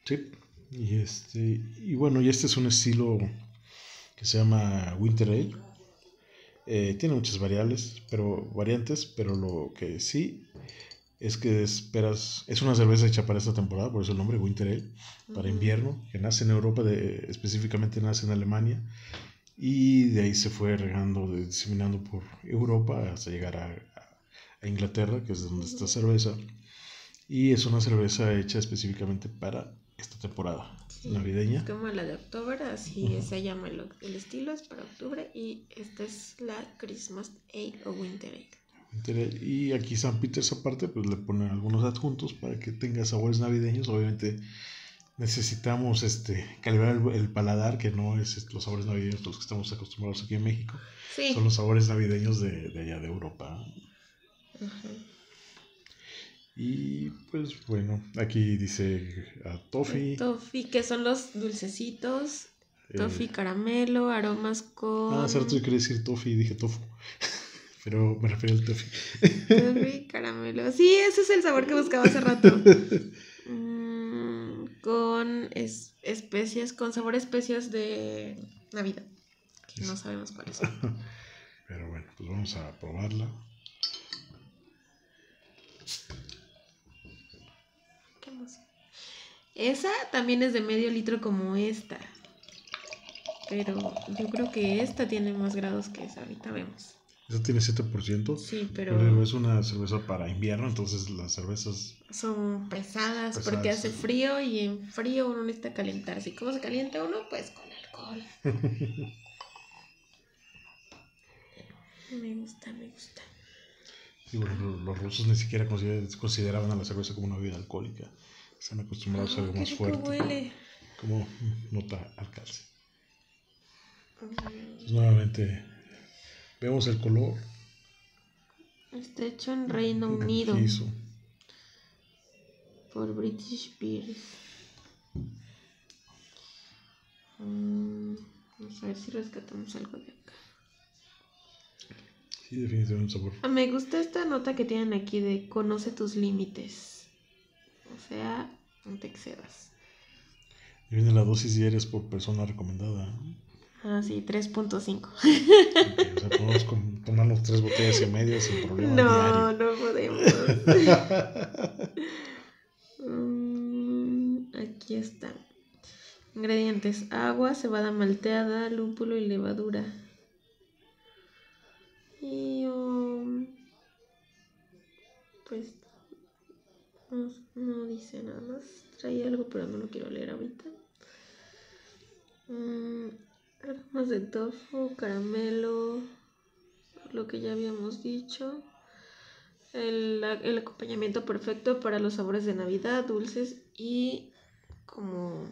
sí. Y este. Y bueno, y este es un estilo que se llama Winter Ale. Eh, tiene muchas variables, pero variantes, pero lo que sí es que esperas. Es una cerveza hecha para esta temporada, por eso el nombre Winter Ale. para invierno, que nace en Europa, de, específicamente nace en Alemania, y de ahí se fue regando, diseminando por Europa hasta llegar a, a Inglaterra, que es donde está cerveza, y es una cerveza hecha específicamente para esta temporada Navideña. Como la de octubre, así Ujú. se llama el, el estilo, es para octubre. Y esta es la Christmas Ale o Winter Ale. Y aquí San Peters aparte, pues le ponen algunos adjuntos para que tenga sabores navideños, obviamente. Necesitamos este, calibrar el, el paladar, que no es este, los sabores navideños los que estamos acostumbrados aquí en México. Sí. Son los sabores navideños de, de allá de Europa. Ajá. Y pues bueno, aquí dice a Toffee. Toffee, que son los dulcecitos. eh, Toffee caramelo, aromas con. ah, hace rato yo quería decir Toffee y dije tofu. Pero me refiero al Toffee. Toffee caramelo. Sí, ese es el sabor que buscaba hace rato. Mm, con es- especias, con sabor a especias de Navidad. Que no sabemos cuáles son. Pero bueno, pues vamos a probarla. Esa también es de medio litro como esta. Pero yo creo que esta tiene más grados que esa. Ahorita vemos. Esta tiene 7%. Sí, Pero pero es una cerveza para invierno, entonces las cervezas. son pesadas, Pesadas, porque hace frío y en frío uno necesita calentarse. ¿Y cómo se calienta uno? Pues con alcohol. Me gusta, me gusta. Lo- los rusos ni siquiera consider- consideraban a la cerveza como una bebida alcohólica. Están acostumbrados a Ah, algo más fuerte. huele. Como nota al calce. Mm, Pues, nuevamente vemos el color. Está hecho en Reino Unido por British Beers. Mm, vamos a ver si rescatamos algo de acá. Sí, definitivamente un sabor. Ah, Me gusta esta nota que tienen aquí de conoce tus límites. O sea, no te excedas. Y viene la dosis diarias por persona recomendada. Ah, sí, 3.5. Ok, o sea, podemos tomarnos tres botellas y media sin problema. No, diario. no podemos. Mm, aquí está. Ingredientes: agua, cebada malteada, lúpulo y levadura. Y um, pues no, no dice nada más. traía algo, pero no lo quiero leer ahorita. Más de tofu, caramelo, lo que ya habíamos dicho. El, el acompañamiento perfecto para los sabores de Navidad, dulces y como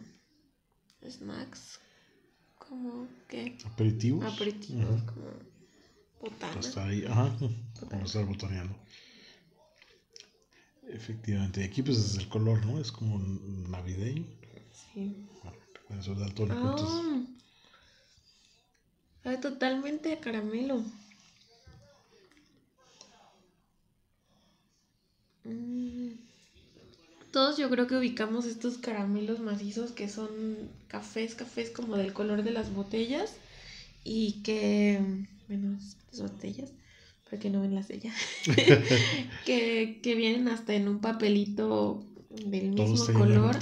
snacks, como qué? Aperitivos. Aperitivos, como botana. Hasta ahí, ajá, como estar botaneando. Efectivamente, aquí pues es el color, ¿no? Es como navideño. Sí. Bueno, ser daltónico, Ah, entonces... sabe totalmente a caramelo. Mm. Todos yo creo que ubicamos estos caramelos macizos que son cafés, cafés como del color de las botellas y que, bueno, las botellas, porque no ven las de ella, que, que vienen hasta en un papelito del mismo Todos color.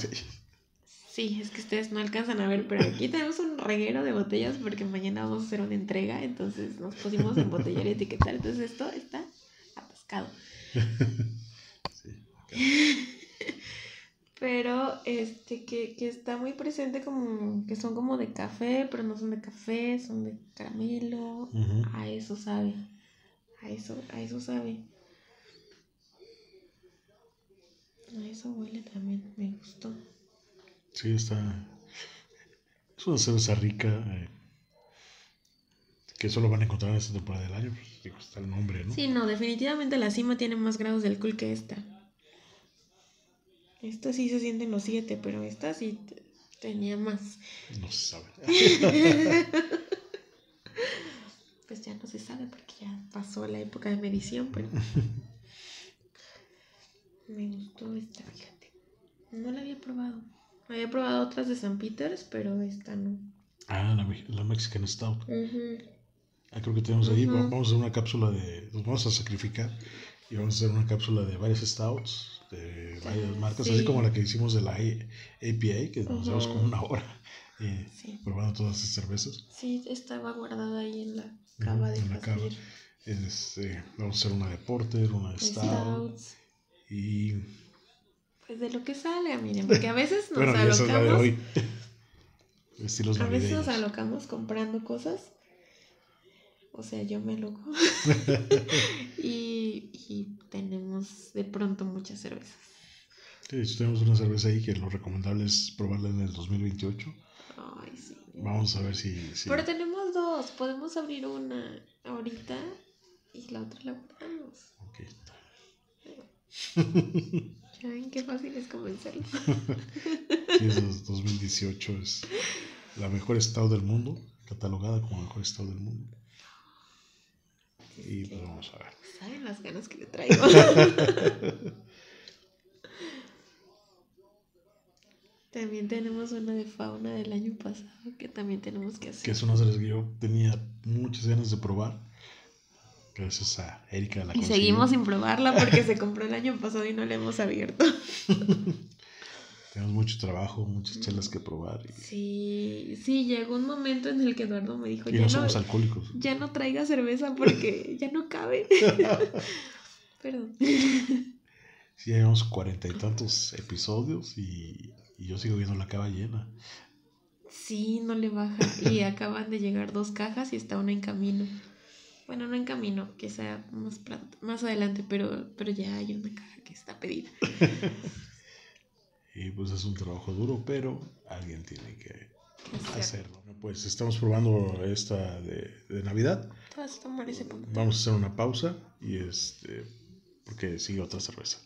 Sí, es que ustedes no alcanzan a ver, pero aquí tenemos un reguero de botellas porque mañana vamos a hacer una entrega, entonces nos pusimos a embotellar y etiquetar, entonces esto está atascado. Sí. Pero este que, que está muy presente como que son como de café, pero no son de café, son de caramelo. A eso sabe. A eso, a eso sabe. A eso huele también, me gustó. Sí, está. Es una cerveza rica. eh, que solo van a encontrar en esta temporada del año. Pues, digo, está el nombre, ¿no? Sí, no, definitivamente la cima tiene más grados de alcohol que esta. Esta sí se siente en los 7, pero esta sí tenía más. No se sabe. Pues ya no se sabe porque ya pasó la época de medición, pero me gustó esta, fíjate. No la había probado. Había probado otras de San Peters, pero esta no. ah, la, la Mexican Stout. Ah, creo que tenemos ahí. Vamos a hacer una cápsula de. Nos vamos a sacrificar. Y vamos a hacer una cápsula de varias stouts. De varias Ah, marcas. sí. Así como la que hicimos de la A- APA. Que nos llevamos como una hora. eh, Sí. probando todas esas cervezas. Sí, estaba guardada ahí en la cava de en la cava. Casimir. Este, vamos a hacer una de Porter, una de Stout. Y Pues de lo que salga, miren, porque a veces nos bueno, y esa es la de alocamos. hoy. Estilos A veces nos alocamos comprando cosas. O sea, yo me loco. y, y tenemos de pronto muchas cervezas. Sí, tenemos una cerveza ahí que lo recomendable es probarla en el 2028. Ay, sí. Vamos a ver si. si- Pero tenemos dos. Podemos abrir una ahorita y la otra la guardamos. Ok. Ya ven qué fácil es convencerlo. Sí, es dos- 2018 es la mejor estado del mundo, catalogada como mejor estado del mundo. Y pues vamos a ver. ¿Saben las ganas que le traigo? también tenemos una de fauna del año pasado que también tenemos que hacer. Que es una cerveza que yo tenía muchas ganas de probar. Gracias a Erika la Y seguimos sin probarla porque se compró el año pasado y no la hemos abierto. Tenemos mucho trabajo, muchas chelas que probar. Y, Sí, sí, llegó un momento en el que Eduardo me dijo, y ya, no no, somos alcohólicos. ya no traiga cerveza porque ya no cabe. Perdón. Sí, ya llevamos cuarenta y tantos episodios y, y yo sigo viendo la cava llena. Sí, no le baja. Y acaban de llegar dos cajas y está una en camino. Bueno, no en camino, que sea más, más adelante, pero, pero ya hay una caja que está pedida. Y pues es un trabajo duro, pero alguien tiene que hacerlo. Pues estamos probando esta de, de Navidad. Vamos a hacer una pausa y este porque sigue otra cerveza.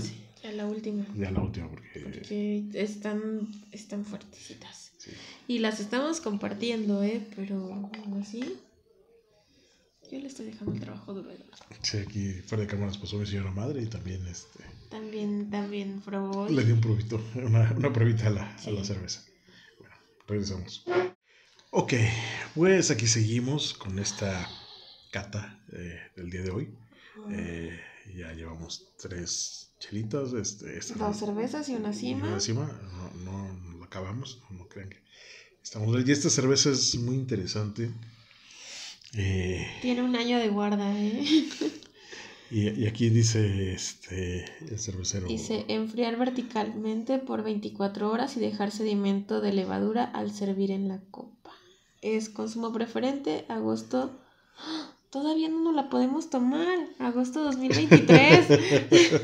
Sí, ya la última. Ya la última porque Porque están, están fuertecitas. sí. Y las estamos compartiendo, ¿eh? Pero así, yo le estoy dejando el trabajo duro. Sí, aquí fuera de cámaras pasó mi señora madre y también este También, también probó. le di un probito, una, una pruebita a la, a la cerveza. Bueno, regresamos. Ok, pues aquí seguimos con esta cata eh, del día de hoy. Eh, ya llevamos tres chelitas. Este, esta no- Dos cervezas y una y cima. una cima. No, no, la acabamos, no, no crean que estamos. Y esta cerveza es muy interesante. Eh, Tiene un año de guarda, ¿eh? Y, aquí dice este el cervecero. Dice enfriar verticalmente por 24 horas y dejar sedimento de levadura al servir en la copa. Es consumo preferente, agosto. ¡Ah! Todavía no nos la podemos tomar. Agosto 2023.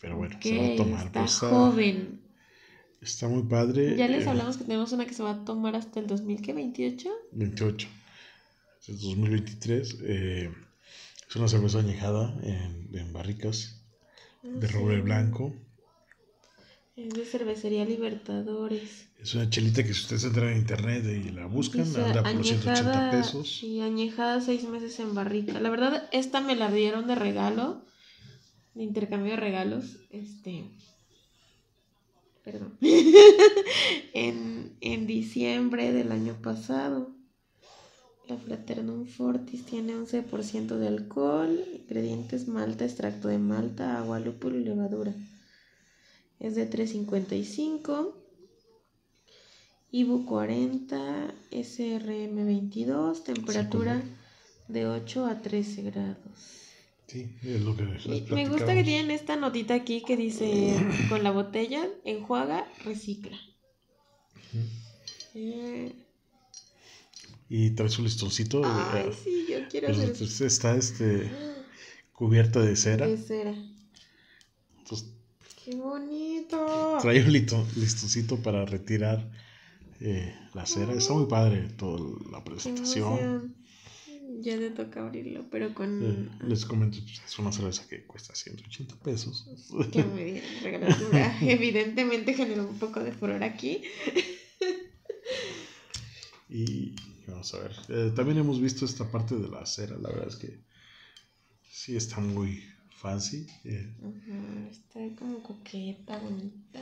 Pero bueno, se va a tomar. Está pues, joven. Está muy padre. Ya les eh, hablamos que tenemos una que se va a tomar hasta el 2028. 28. Es 2023. Eh, es una cerveza añejada en, barricas de roble blanco. Es de cervecería Libertadores. Es una chelita que si ustedes entran en internet y la buscan, anda por 180 pesos. Y añejada seis meses en barrica. La verdad, esta me la dieron de regalo, de intercambio de regalos. Este. Perdón. en, en diciembre del año pasado. La Fraternum Fortis tiene 11% de alcohol, ingredientes malta, extracto de malta, agua, lúpulo y levadura. Es de 3.55. IBU 40, SRM 22, temperatura de 8 a 13 grados. Sí, es lo que Me gusta que tienen esta notita aquí que dice con la botella, enjuaga, recicla. Y trae su listoncito. Ay, eh, sí, yo quiero pues, hacer Está este, cubierta de cera. De cera. ¡Qué bonito! Trae un listoncito para retirar eh, la cera. Está muy padre toda la presentación. Ya te toca abrirlo, pero con... Eh, les comento, pues, es una cerveza que cuesta 180 pesos. Qué muy bien, Evidentemente generó un poco de furor aquí. y Vamos a ver. Eh, también hemos visto esta parte de la cera. La verdad es que sí está muy fancy. Eh. está como coqueta, bonita.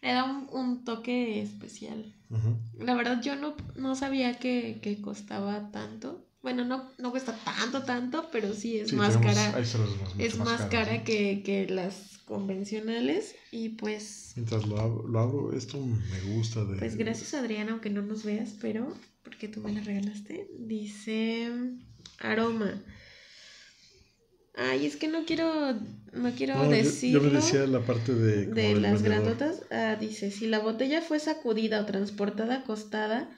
Le da un, toque especial. La verdad yo no, no sabía que, que, costaba tanto. Bueno, no, no cuesta tanto, tanto, pero sí es más cara. es más, cara que, que las convencionales y pues... Mientras lo abro, esto me gusta de... Pues gracias Adriana, aunque no nos veas, pero porque tú me la regalaste, dice aroma. Ay, es que no quiero, no quiero decirlo. Yo, me decía la parte de... De las grandotas. Ah, dice, si la botella fue sacudida o transportada acostada,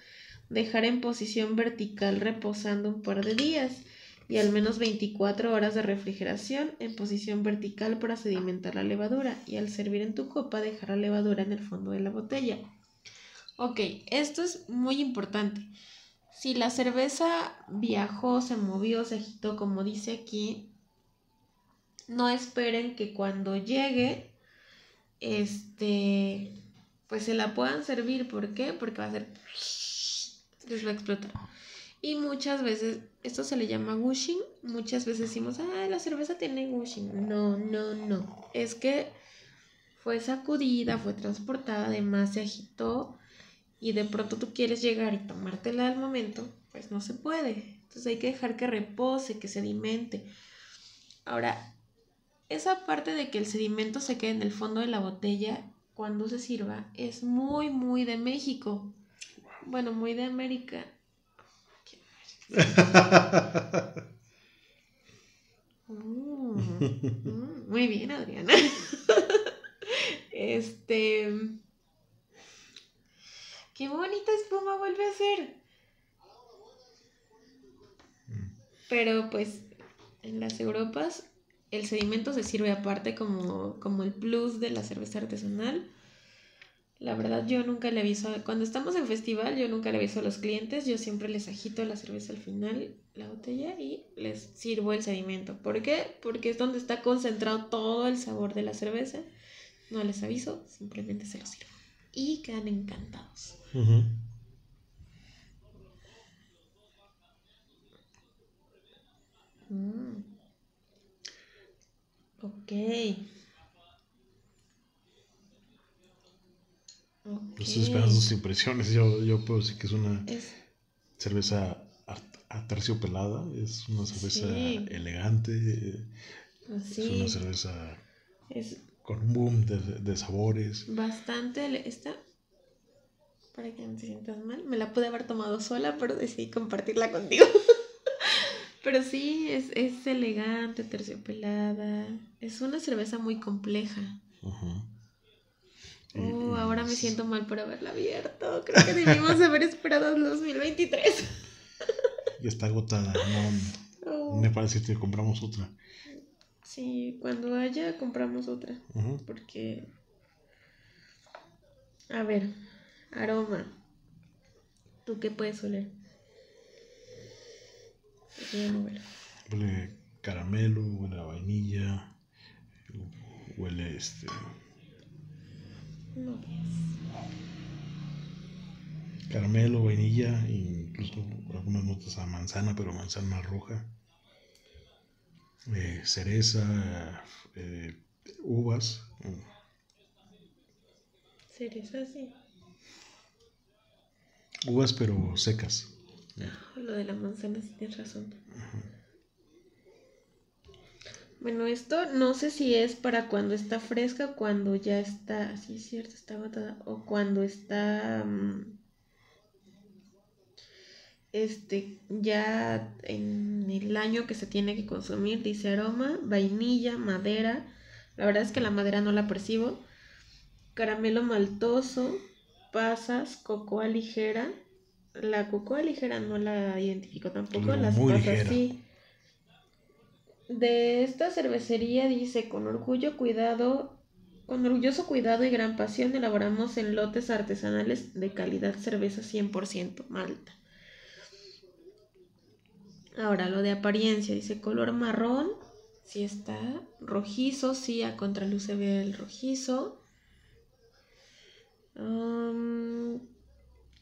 dejar en posición vertical reposando un par de días y al menos 24 horas de refrigeración en posición vertical para sedimentar la levadura y al servir en tu copa dejar la levadura en el fondo de la botella. Ok, esto es muy importante. Si la cerveza viajó, se movió, se agitó, como dice aquí, no esperen que cuando llegue, este, pues se la puedan servir. ¿Por qué? Porque va a ser... Y muchas veces, esto se le llama gushing, muchas veces decimos, ah, la cerveza tiene gushing. No, no, no. Es que fue sacudida, fue transportada, además se agitó y de pronto tú quieres llegar y tomártela al momento, pues no se puede. Entonces hay que dejar que repose, que sedimente. Ahora, esa parte de que el sedimento se quede en el fondo de la botella cuando se sirva es muy, muy de México. Bueno, muy de América. Mm, muy bien, Adriana. este. Qué bonita espuma vuelve a ser. Pero pues en las Europas el sedimento se sirve aparte como, como el plus de la cerveza artesanal. La verdad yo nunca le aviso, cuando estamos en festival yo nunca le aviso a los clientes, yo siempre les agito la cerveza al final, la botella y les sirvo el sedimento. ¿Por qué? Porque es donde está concentrado todo el sabor de la cerveza. No les aviso, simplemente se lo sirvo. Y quedan encantados. Mm. Ok. Estoy esperando sus impresiones. Yo, yo puedo decir que es una cerveza aterciopelada, es una cerveza elegante, es una cerveza con un boom de, sabores. Bastante. Esta, para que no te sientas mal, me la pude haber tomado sola, pero decidí compartirla contigo. Pero sí, es, es elegante, terciopelada. Es una cerveza muy compleja. Oh, ahora me siento mal por haberla abierto. Creo que debimos haber esperado el 2023. Y está agotada. No, oh. me parece que compramos otra. Sí, cuando haya compramos otra. Porque... A ver, aroma. ¿Tú qué puedes oler? Huele caramelo, huele a vainilla, huele este. Caramelo, vainilla, incluso algunas notas a manzana, pero manzana roja. Eh, cereza, eh, uvas. Cereza, sí. Uvas, pero secas. Lo de la manzana, sí tienes razón. Bueno, esto no sé si es para cuando está fresca cuando ya está, sí es cierto, está agotada, o cuando está, mm, este, ya en el año que se tiene que consumir, dice aroma, vainilla, madera, la verdad es que la madera no la percibo, caramelo maltoso, pasas, cocoa ligera, la cocoa ligera no la identifico tampoco, las pasas sí. De esta cervecería dice, con orgullo, cuidado, con orgulloso cuidado y gran pasión elaboramos en lotes artesanales de calidad cerveza 100% malta. Ahora, lo de apariencia, dice color marrón, sí está, rojizo, sí, a contraluz se ve el rojizo.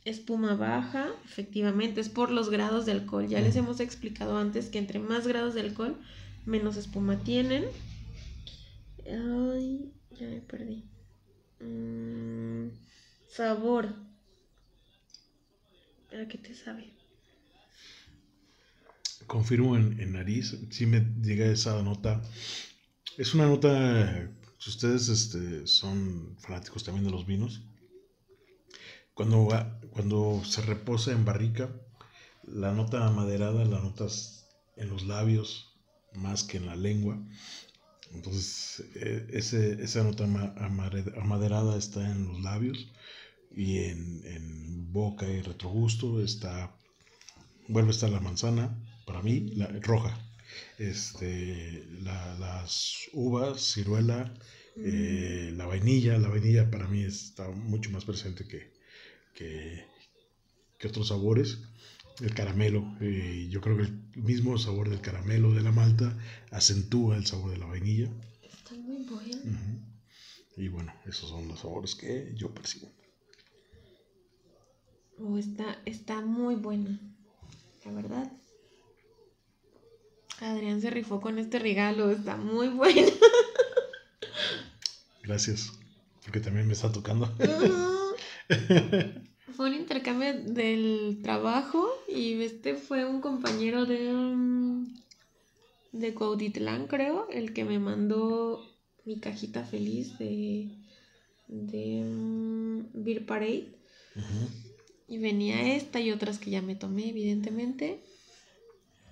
espuma baja, efectivamente, es por los grados de alcohol. Ya les hemos explicado antes que entre más grados de alcohol, menos espuma tienen. Ay, ya me perdí. Mm, sabor. ¿A qué te sabe? Confirmo en, nariz, sí me llega esa nota. Es una nota, si ustedes este, son fanáticos también de los vinos, cuando, cuando se reposa en barrica, la nota amaderada la notas en los labios, más que en la lengua. Entonces, e, ese, esa nota amaderada está en los labios y en, boca y retrogusto está, vuelve a estar la manzana, para mí, la roja. Este, las uvas, ciruela, eh, la vainilla, la vainilla para mí está mucho más presente que, que, que otros sabores el caramelo. Eh, yo creo que el mismo sabor del caramelo de la malta acentúa el sabor de la vainilla. Está muy bueno. Y bueno, esos son los sabores que yo percibo. Oh, está, está muy buena, la verdad. Adrián se rifó con este regalo, está muy bueno. Gracias, porque también me está tocando. fue un intercambio del trabajo y este fue un compañero de, um, de Cuautitlán, creo, el que me mandó mi cajita feliz de, de um, Beer Parade. Y venía esta y otras que ya me tomé, evidentemente.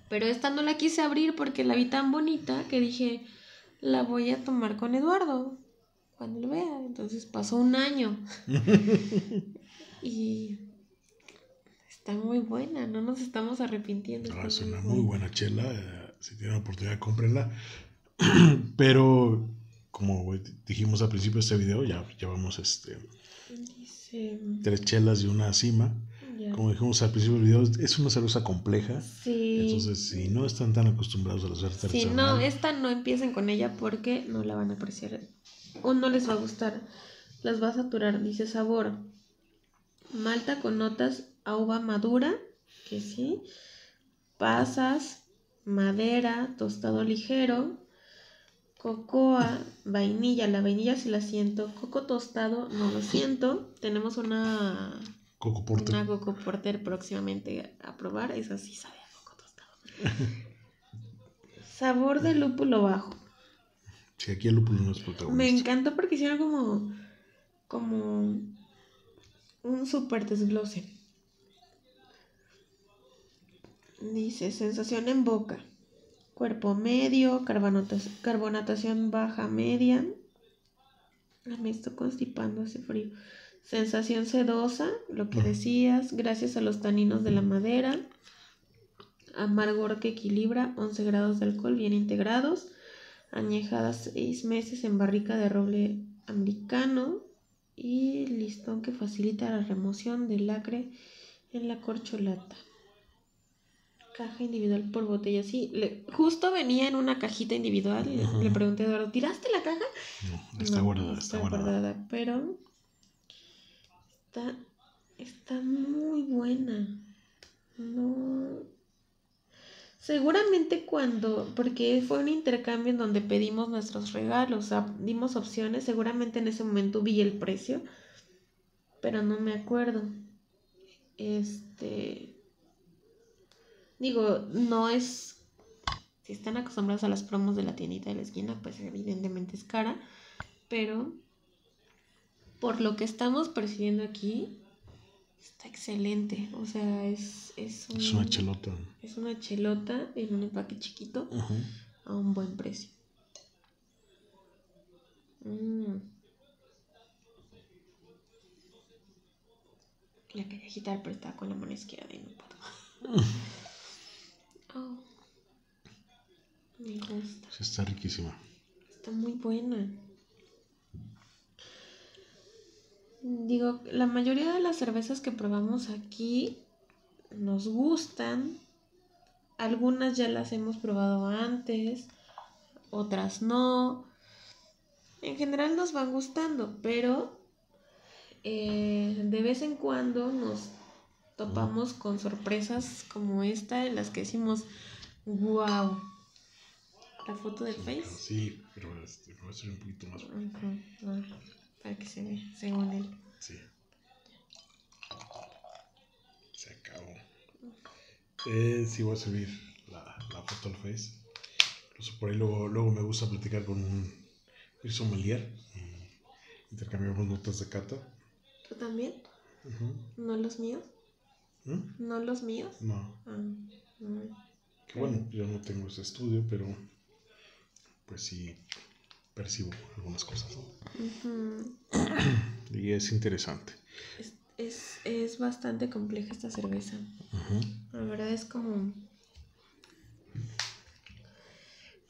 Pero esta no la quise abrir porque la vi tan bonita que dije, la voy a tomar con Eduardo cuando lo vea. Entonces pasó un año. Y está muy buena, no nos estamos arrepintiendo. Ah, es una muy buena chela, eh, si tienen la oportunidad, cómprenla. Pero, como dijimos al principio de este video, ya llevamos este, tres chelas y una cima. Como dijimos al principio del video, es una cerveza compleja. Sí. Entonces, si no están tan acostumbrados a la cerveza Si no, esta no empiecen con ella porque no la van a apreciar o no les va a gustar. Las va a saturar, dice sabor malta con notas a uva madura, que sí, pasas, madera, tostado ligero, cocoa, vainilla, la vainilla sí la siento, coco tostado no lo siento, tenemos una coco porter, una coco porter próximamente a probar, esa sí sabe a coco tostado. Sabor de lúpulo bajo. Sí, aquí el lúpulo no es protagonista. Me encantó porque hicieron como como un súper desglose. Dice, sensación en boca. Cuerpo medio, carbonatación baja media. Me estoy constipando, hace frío. Sensación sedosa, lo que decías, gracias a los taninos de la madera. Amargor que equilibra, 11 grados de alcohol bien integrados. Añejadas 6 meses en barrica de roble americano. Y listón que facilita la remoción del lacre en la corcholata. Caja individual por botella. Sí, justo venía en una cajita individual. Le, pregunté a Eduardo, ¿tiraste la caja? No, está guardada, está, guardada. Pero está, está muy buena. No. Seguramente cuando, porque fue un intercambio en donde pedimos nuestros regalos, o sea, dimos opciones, seguramente en ese momento vi el precio, pero no me acuerdo. Este, digo, no es, si están acostumbrados a las promos de la tiendita de la esquina, pues evidentemente es cara, pero por lo que estamos percibiendo aquí, está excelente. O sea, es, es, es una chelota. Es una chelota en un empaque chiquito a un buen precio. Mm. La quería quitar, pero estaba con la mano izquierda y no puedo. oh. Me gusta. Sí, está riquísima. Está muy buena. Digo, la mayoría de las cervezas que probamos aquí nos gustan. Algunas ya las hemos probado antes, otras no. En general nos van gustando, pero eh, de vez en cuando nos topamos con sorpresas como esta en las que decimos, wow. La foto del Face. Sí, pero este, va a ser un poquito más para que se vea, según él. Sí. Se acabó. Eh, sí, voy a subir la, la foto al Face. Incluso por ahí luego, luego me gusta platicar con un, sommelier intercambiamos notas de cata. ¿Tú también? ¿No los míos? ¿Mm? ¿No los míos? No. Ah, que bueno, yo no tengo ese estudio, pero pues sí percibo algunas cosas. Y es interesante. Es, bastante compleja esta cerveza. La verdad es como...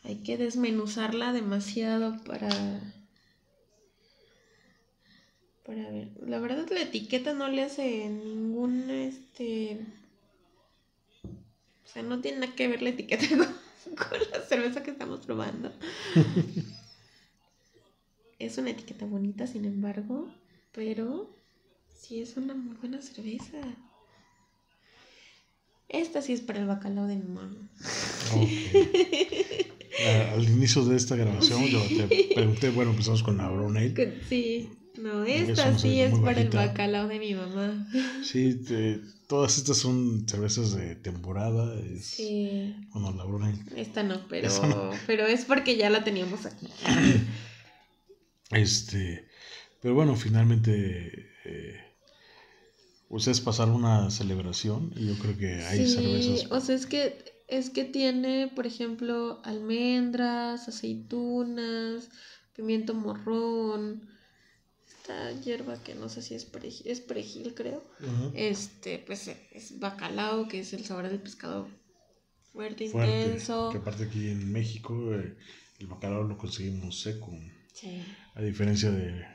Hay que desmenuzarla demasiado para... Para ver. La verdad la etiqueta no le hace ningún este... O sea, no tiene nada que ver la etiqueta con la cerveza que estamos probando. Es una etiqueta bonita, sin embargo, pero sí es una muy buena cerveza. Esta sí es para el bacalao de mi mamá. al inicio de esta grabación yo te pregunté, bueno, empezamos con la Brown Sí, no, esta sí es para el bacalao de mi mamá. Sí, todas estas son cervezas de temporada. sí. Bueno, la Brown Esta no, pero, pero es porque ya la teníamos aquí. Este, pero bueno, finalmente eh, ustedes pasaron una celebración y yo creo que hay cervezas. O sea, es que es que tiene, por ejemplo, almendras, aceitunas, pimiento morrón, esta hierba que no sé si es perejil, es perejil creo. Este, pues es bacalao, que es el sabor del pescado fuerte, intenso. Que aparte aquí en México eh, el bacalao lo conseguimos seco. A diferencia de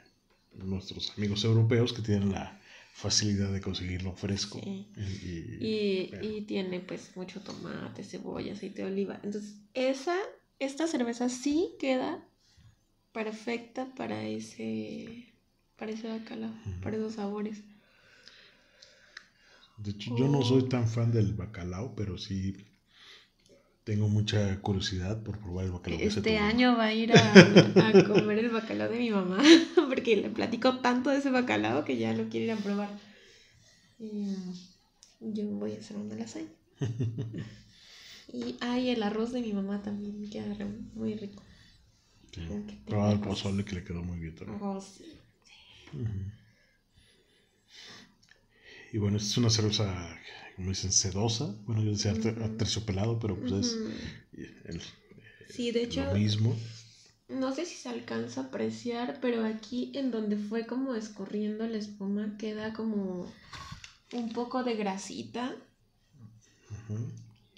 nuestros amigos europeos que tienen la facilidad de conseguirlo fresco. Y, tiene pues mucho tomate, cebolla, aceite de oliva. Entonces, esa, esta cerveza sí queda perfecta para ese, para ese bacalao, para esos sabores. De hecho, yo no soy tan fan del bacalao, pero sí tengo mucha curiosidad por probar el bacalao. Este año va a ir a, comer el bacalao de mi mamá, porque le platico tanto de ese bacalao que ya lo quiere ir a probar. Y yo voy a hacer una lasaña. y ay, el arroz de mi mamá también queda muy rico. Sí. Probar el pozole que le quedó muy bien también. Oh, sí. y bueno, esta es una cerveza, como dicen, sedosa. Bueno, yo decía Ujú. terciopelado, pero pues es el- Sí, de hecho, lo mismo. no sé si se alcanza a apreciar, pero aquí en donde fue como escurriendo la espuma queda como un poco de grasita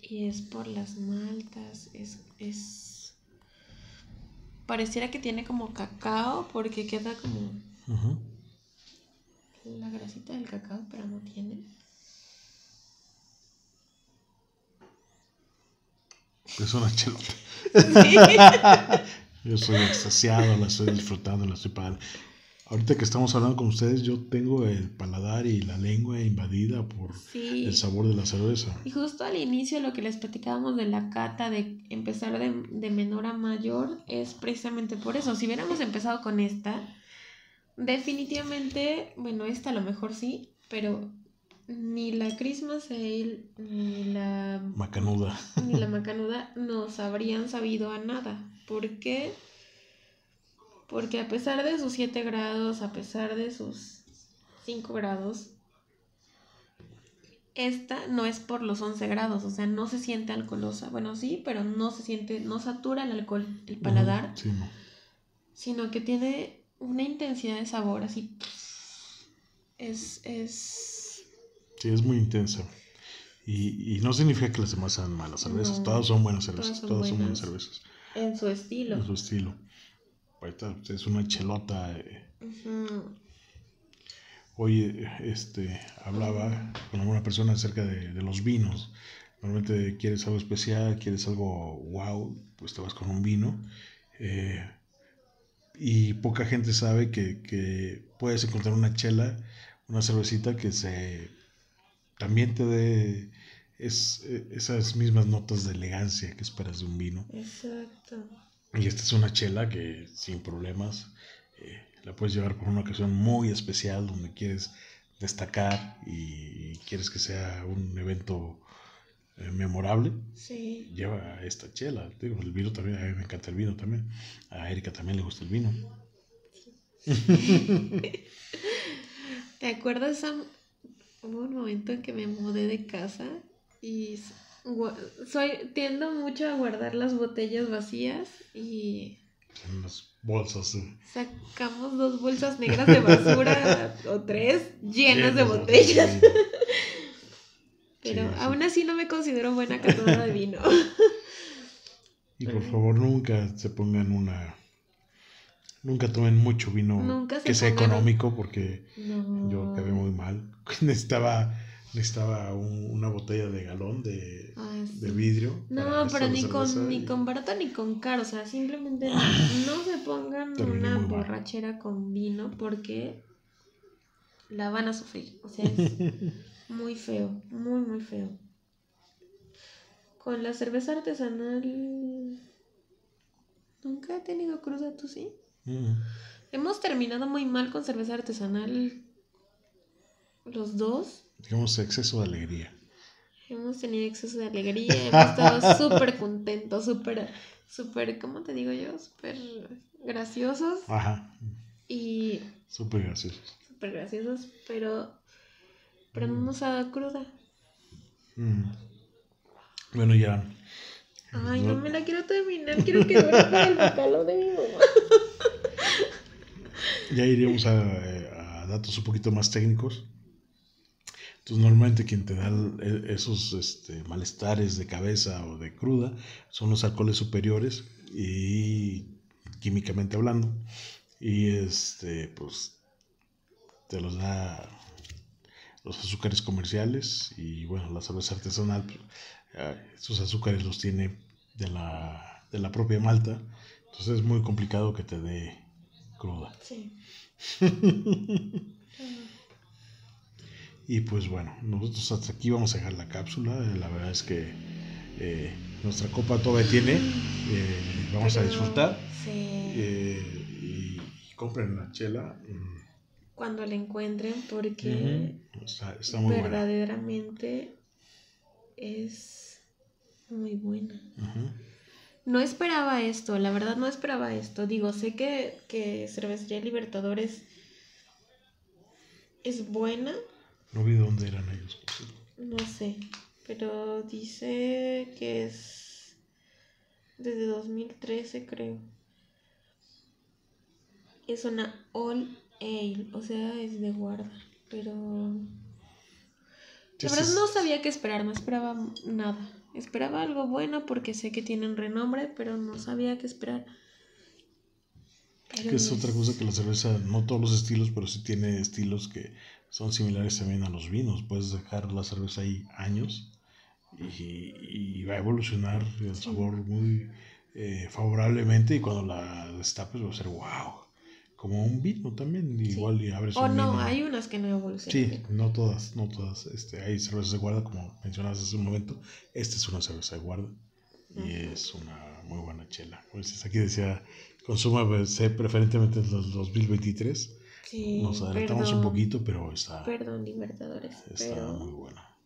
y es por las maltas, es, es... Pareciera que tiene como cacao porque queda como la grasita del cacao, pero no tiene. Es una chelota. Sí. Yo estoy extasiado, la estoy disfrutando, la estoy pagando. Ahorita que estamos hablando con ustedes, yo tengo el paladar y la lengua invadida por Sí. el sabor de la cerveza. Y justo al inicio lo que les platicábamos de la cata, de empezar de, de menor a mayor, es precisamente por eso. Si hubiéramos empezado con esta, definitivamente, bueno, esta a lo mejor sí, pero ni la Christmas Ale ni la, Macanuda. ni la Macanuda nos habrían sabido a nada. ¿Por qué? Porque a pesar de sus 7 grados, a pesar de sus 5 grados, esta no es por los 11 grados, o sea, no se siente alcoholosa. Bueno, sí, pero no se siente, no satura el alcohol, el paladar, Ujú, Sí, no. sino que tiene una intensidad de sabor así. Es, es... Sí, es muy intensa. Y, y no significa que las demás sean malas cervezas. No, todas son buenas cervezas. todas Todas son buenas cervezas. en su estilo. En su estilo. Ahorita es una chelota. eh. Este, hablaba con alguna persona acerca de, de los vinos. Normalmente quieres algo especial, quieres algo wow, pues te vas con un vino. Eh, y poca gente sabe que, que puedes encontrar una chela, una cervecita que se también te dé es, eh, esas mismas notas de elegancia que esperas de un vino. Exacto. Y esta es una chela que sin problemas eh, la puedes llevar por una ocasión muy especial donde quieres destacar y quieres que sea un evento eh, memorable. Sí. Lleva esta chela. Digo, el vino también, a mí me encanta el vino también. A Erika también le gusta el vino. ¿Te acuerdas? Sam? Hubo un momento en que me mudé de casa y soy tiendo mucho a guardar las botellas vacías y En las bolsas. sacamos dos bolsas negras de basura o tres llenas de botellas. Pero Sí, sí. aún así no me considero buena catadora de vino. Y por favor nunca se pongan una... Nunca tomen mucho vino Nunca se que sea pongan económico porque No. yo acabé muy mal. Necesitaba, necesitaba un- una botella de galón de, Ah, de vidrio. No, pero ni con, ni con barato ni con caro. O sea, simplemente no se pongan Terminé una borrachera con vino porque la van a sufrir. O sea, es muy feo, muy, muy feo. Con la cerveza artesanal. Nunca he tenido cruda, ¿tú sí? Mm. Hemos terminado muy mal con cerveza artesanal. Los dos. Digamos exceso de alegría. Hemos tenido exceso de alegría, hemos estado súper contentos, súper, súper, ¿cómo te digo yo? Súper graciosos Ajá, y súper gracioso. súper graciosos, pero, pero no nos ha dado cruda. Mm. Bueno, ya. Ay, no me la quiero terminar, quiero que dure para el bacalao de mi mamá. Ya iríamos a, eh, a datos un poquito más técnicos. Entonces, normalmente quien te da esos este, malestares de cabeza o de cruda son los alcoholes superiores y químicamente hablando. Y este, pues, te los da los azúcares comerciales y bueno, la cerveza artesanal, pues, eh, esos azúcares los tiene de la, de la propia malta. Entonces es muy complicado que te dé cruda. Sí. Y pues bueno, nosotros hasta aquí vamos a dejar la cápsula. Eh, La verdad es que eh, nuestra copa todavía tiene. eh, vamos a disfrutar. Sí. eh, y, y compren la chela. mm, Cuando la encuentren, porque Está, está muy buena. verdaderamente es muy buena. No esperaba esto, la verdad no esperaba esto. Digo, sé que, que Cervecería Libertadores es buena, No vi dónde eran ellos. No sé, pero dice que es desde 2013 creo. Es una All Ale, o sea, es de guarda, pero... La verdad no sabía qué esperar, no esperaba nada. Esperaba algo bueno porque sé que tienen renombre, pero no sabía qué esperar. que es otra cosa que la cerveza, no todos los estilos, pero sí tiene estilos que son similares también a los vinos. Puedes dejar la cerveza ahí años y, va a evolucionar el sabor muy eh, favorablemente y cuando la destapes va a ser wow como un vino también, igual y abres o no, hay unas que no evolucionan. Sí, no todas, no todas. Este, hay cervezas de guarda, como mencionabas hace un momento. Esta es una cerveza de guarda y es una muy buena chela. Pues aquí decía, consuma preferentemente en los 2023. Sí, Nos adelantamos un poquito, pero está. Perdón, Libertadores. Está muy buena.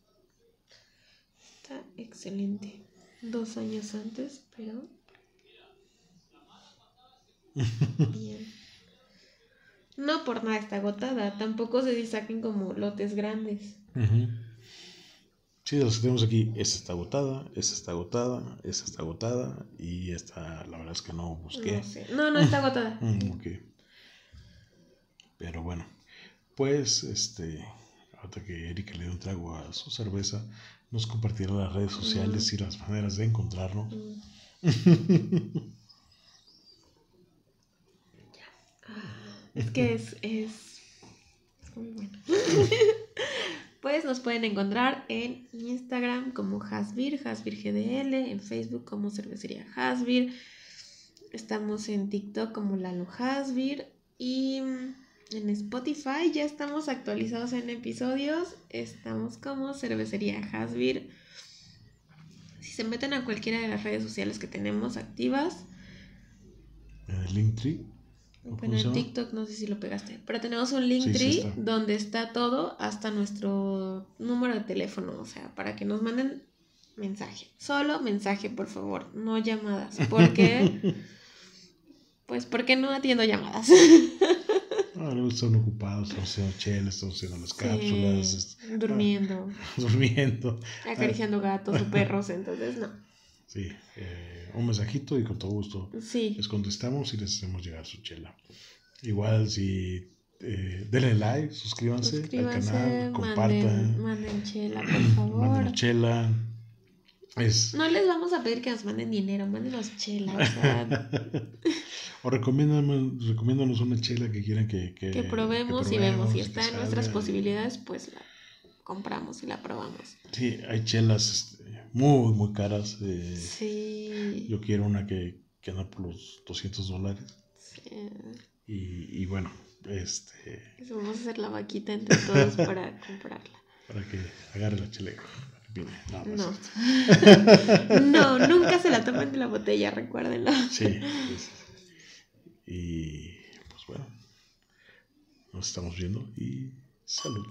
Está excelente. Dos años antes, pero. Bien. No por nada está agotada, tampoco se saquen como lotes grandes. Sí, de los que tenemos aquí, esta está agotada, esta está agotada, esta está agotada y esta, la verdad es que no busqué. No, no, está agotada. Mm, ok. Pero bueno, pues, este, ahorita que Erika le dio un trago a su cerveza, nos compartirá las redes sociales y las maneras de encontrarlo. Es que es, es, muy bueno. pues nos pueden encontrar en Instagram como Hasbir, HasbirGDL, en Facebook como Cervecería Hasbir. Estamos en TikTok como Lalo Hasbir y en Spotify ya estamos actualizados en episodios. Estamos como Cervecería Hasbir. Si se meten a cualquiera de las redes sociales que tenemos activas. Linktree bueno, en TikTok no sé si lo pegaste, pero tenemos un link tree donde está todo hasta nuestro número de teléfono, o sea, para que nos manden mensaje. Solo mensaje, por favor, no llamadas, porque pues porque no atiendo llamadas. Ahora están ocupados, están haciendo chelas, están haciendo las cápsulas. durmiendo. durmiendo. Acariciando gatos o perros, entonces no. Sí, eh, un mensajito y con todo gusto les contestamos y les hacemos llegar su chela. Igual si eh, denle like, suscríbanse, al canal, compartan. Manden, chela, por favor. Manden chela. Es... No les vamos a pedir que nos manden dinero, mándenos chela. O, recomiéndanos una chela que quieran que, que, probemos, y vemos. Si está en nuestras posibilidades, pues la compramos y la probamos. Sí, hay chelas este, muy, muy caras. Eh, sí. Yo quiero una que, que anda por los 200 dólares. Sí. Y, y bueno, este... Vamos a hacer la vaquita entre todos para comprarla. Para que agarre la chela. No. no, nunca se la tomen de la botella, recuérdenlo. Sí, Y pues bueno, nos estamos viendo y salud.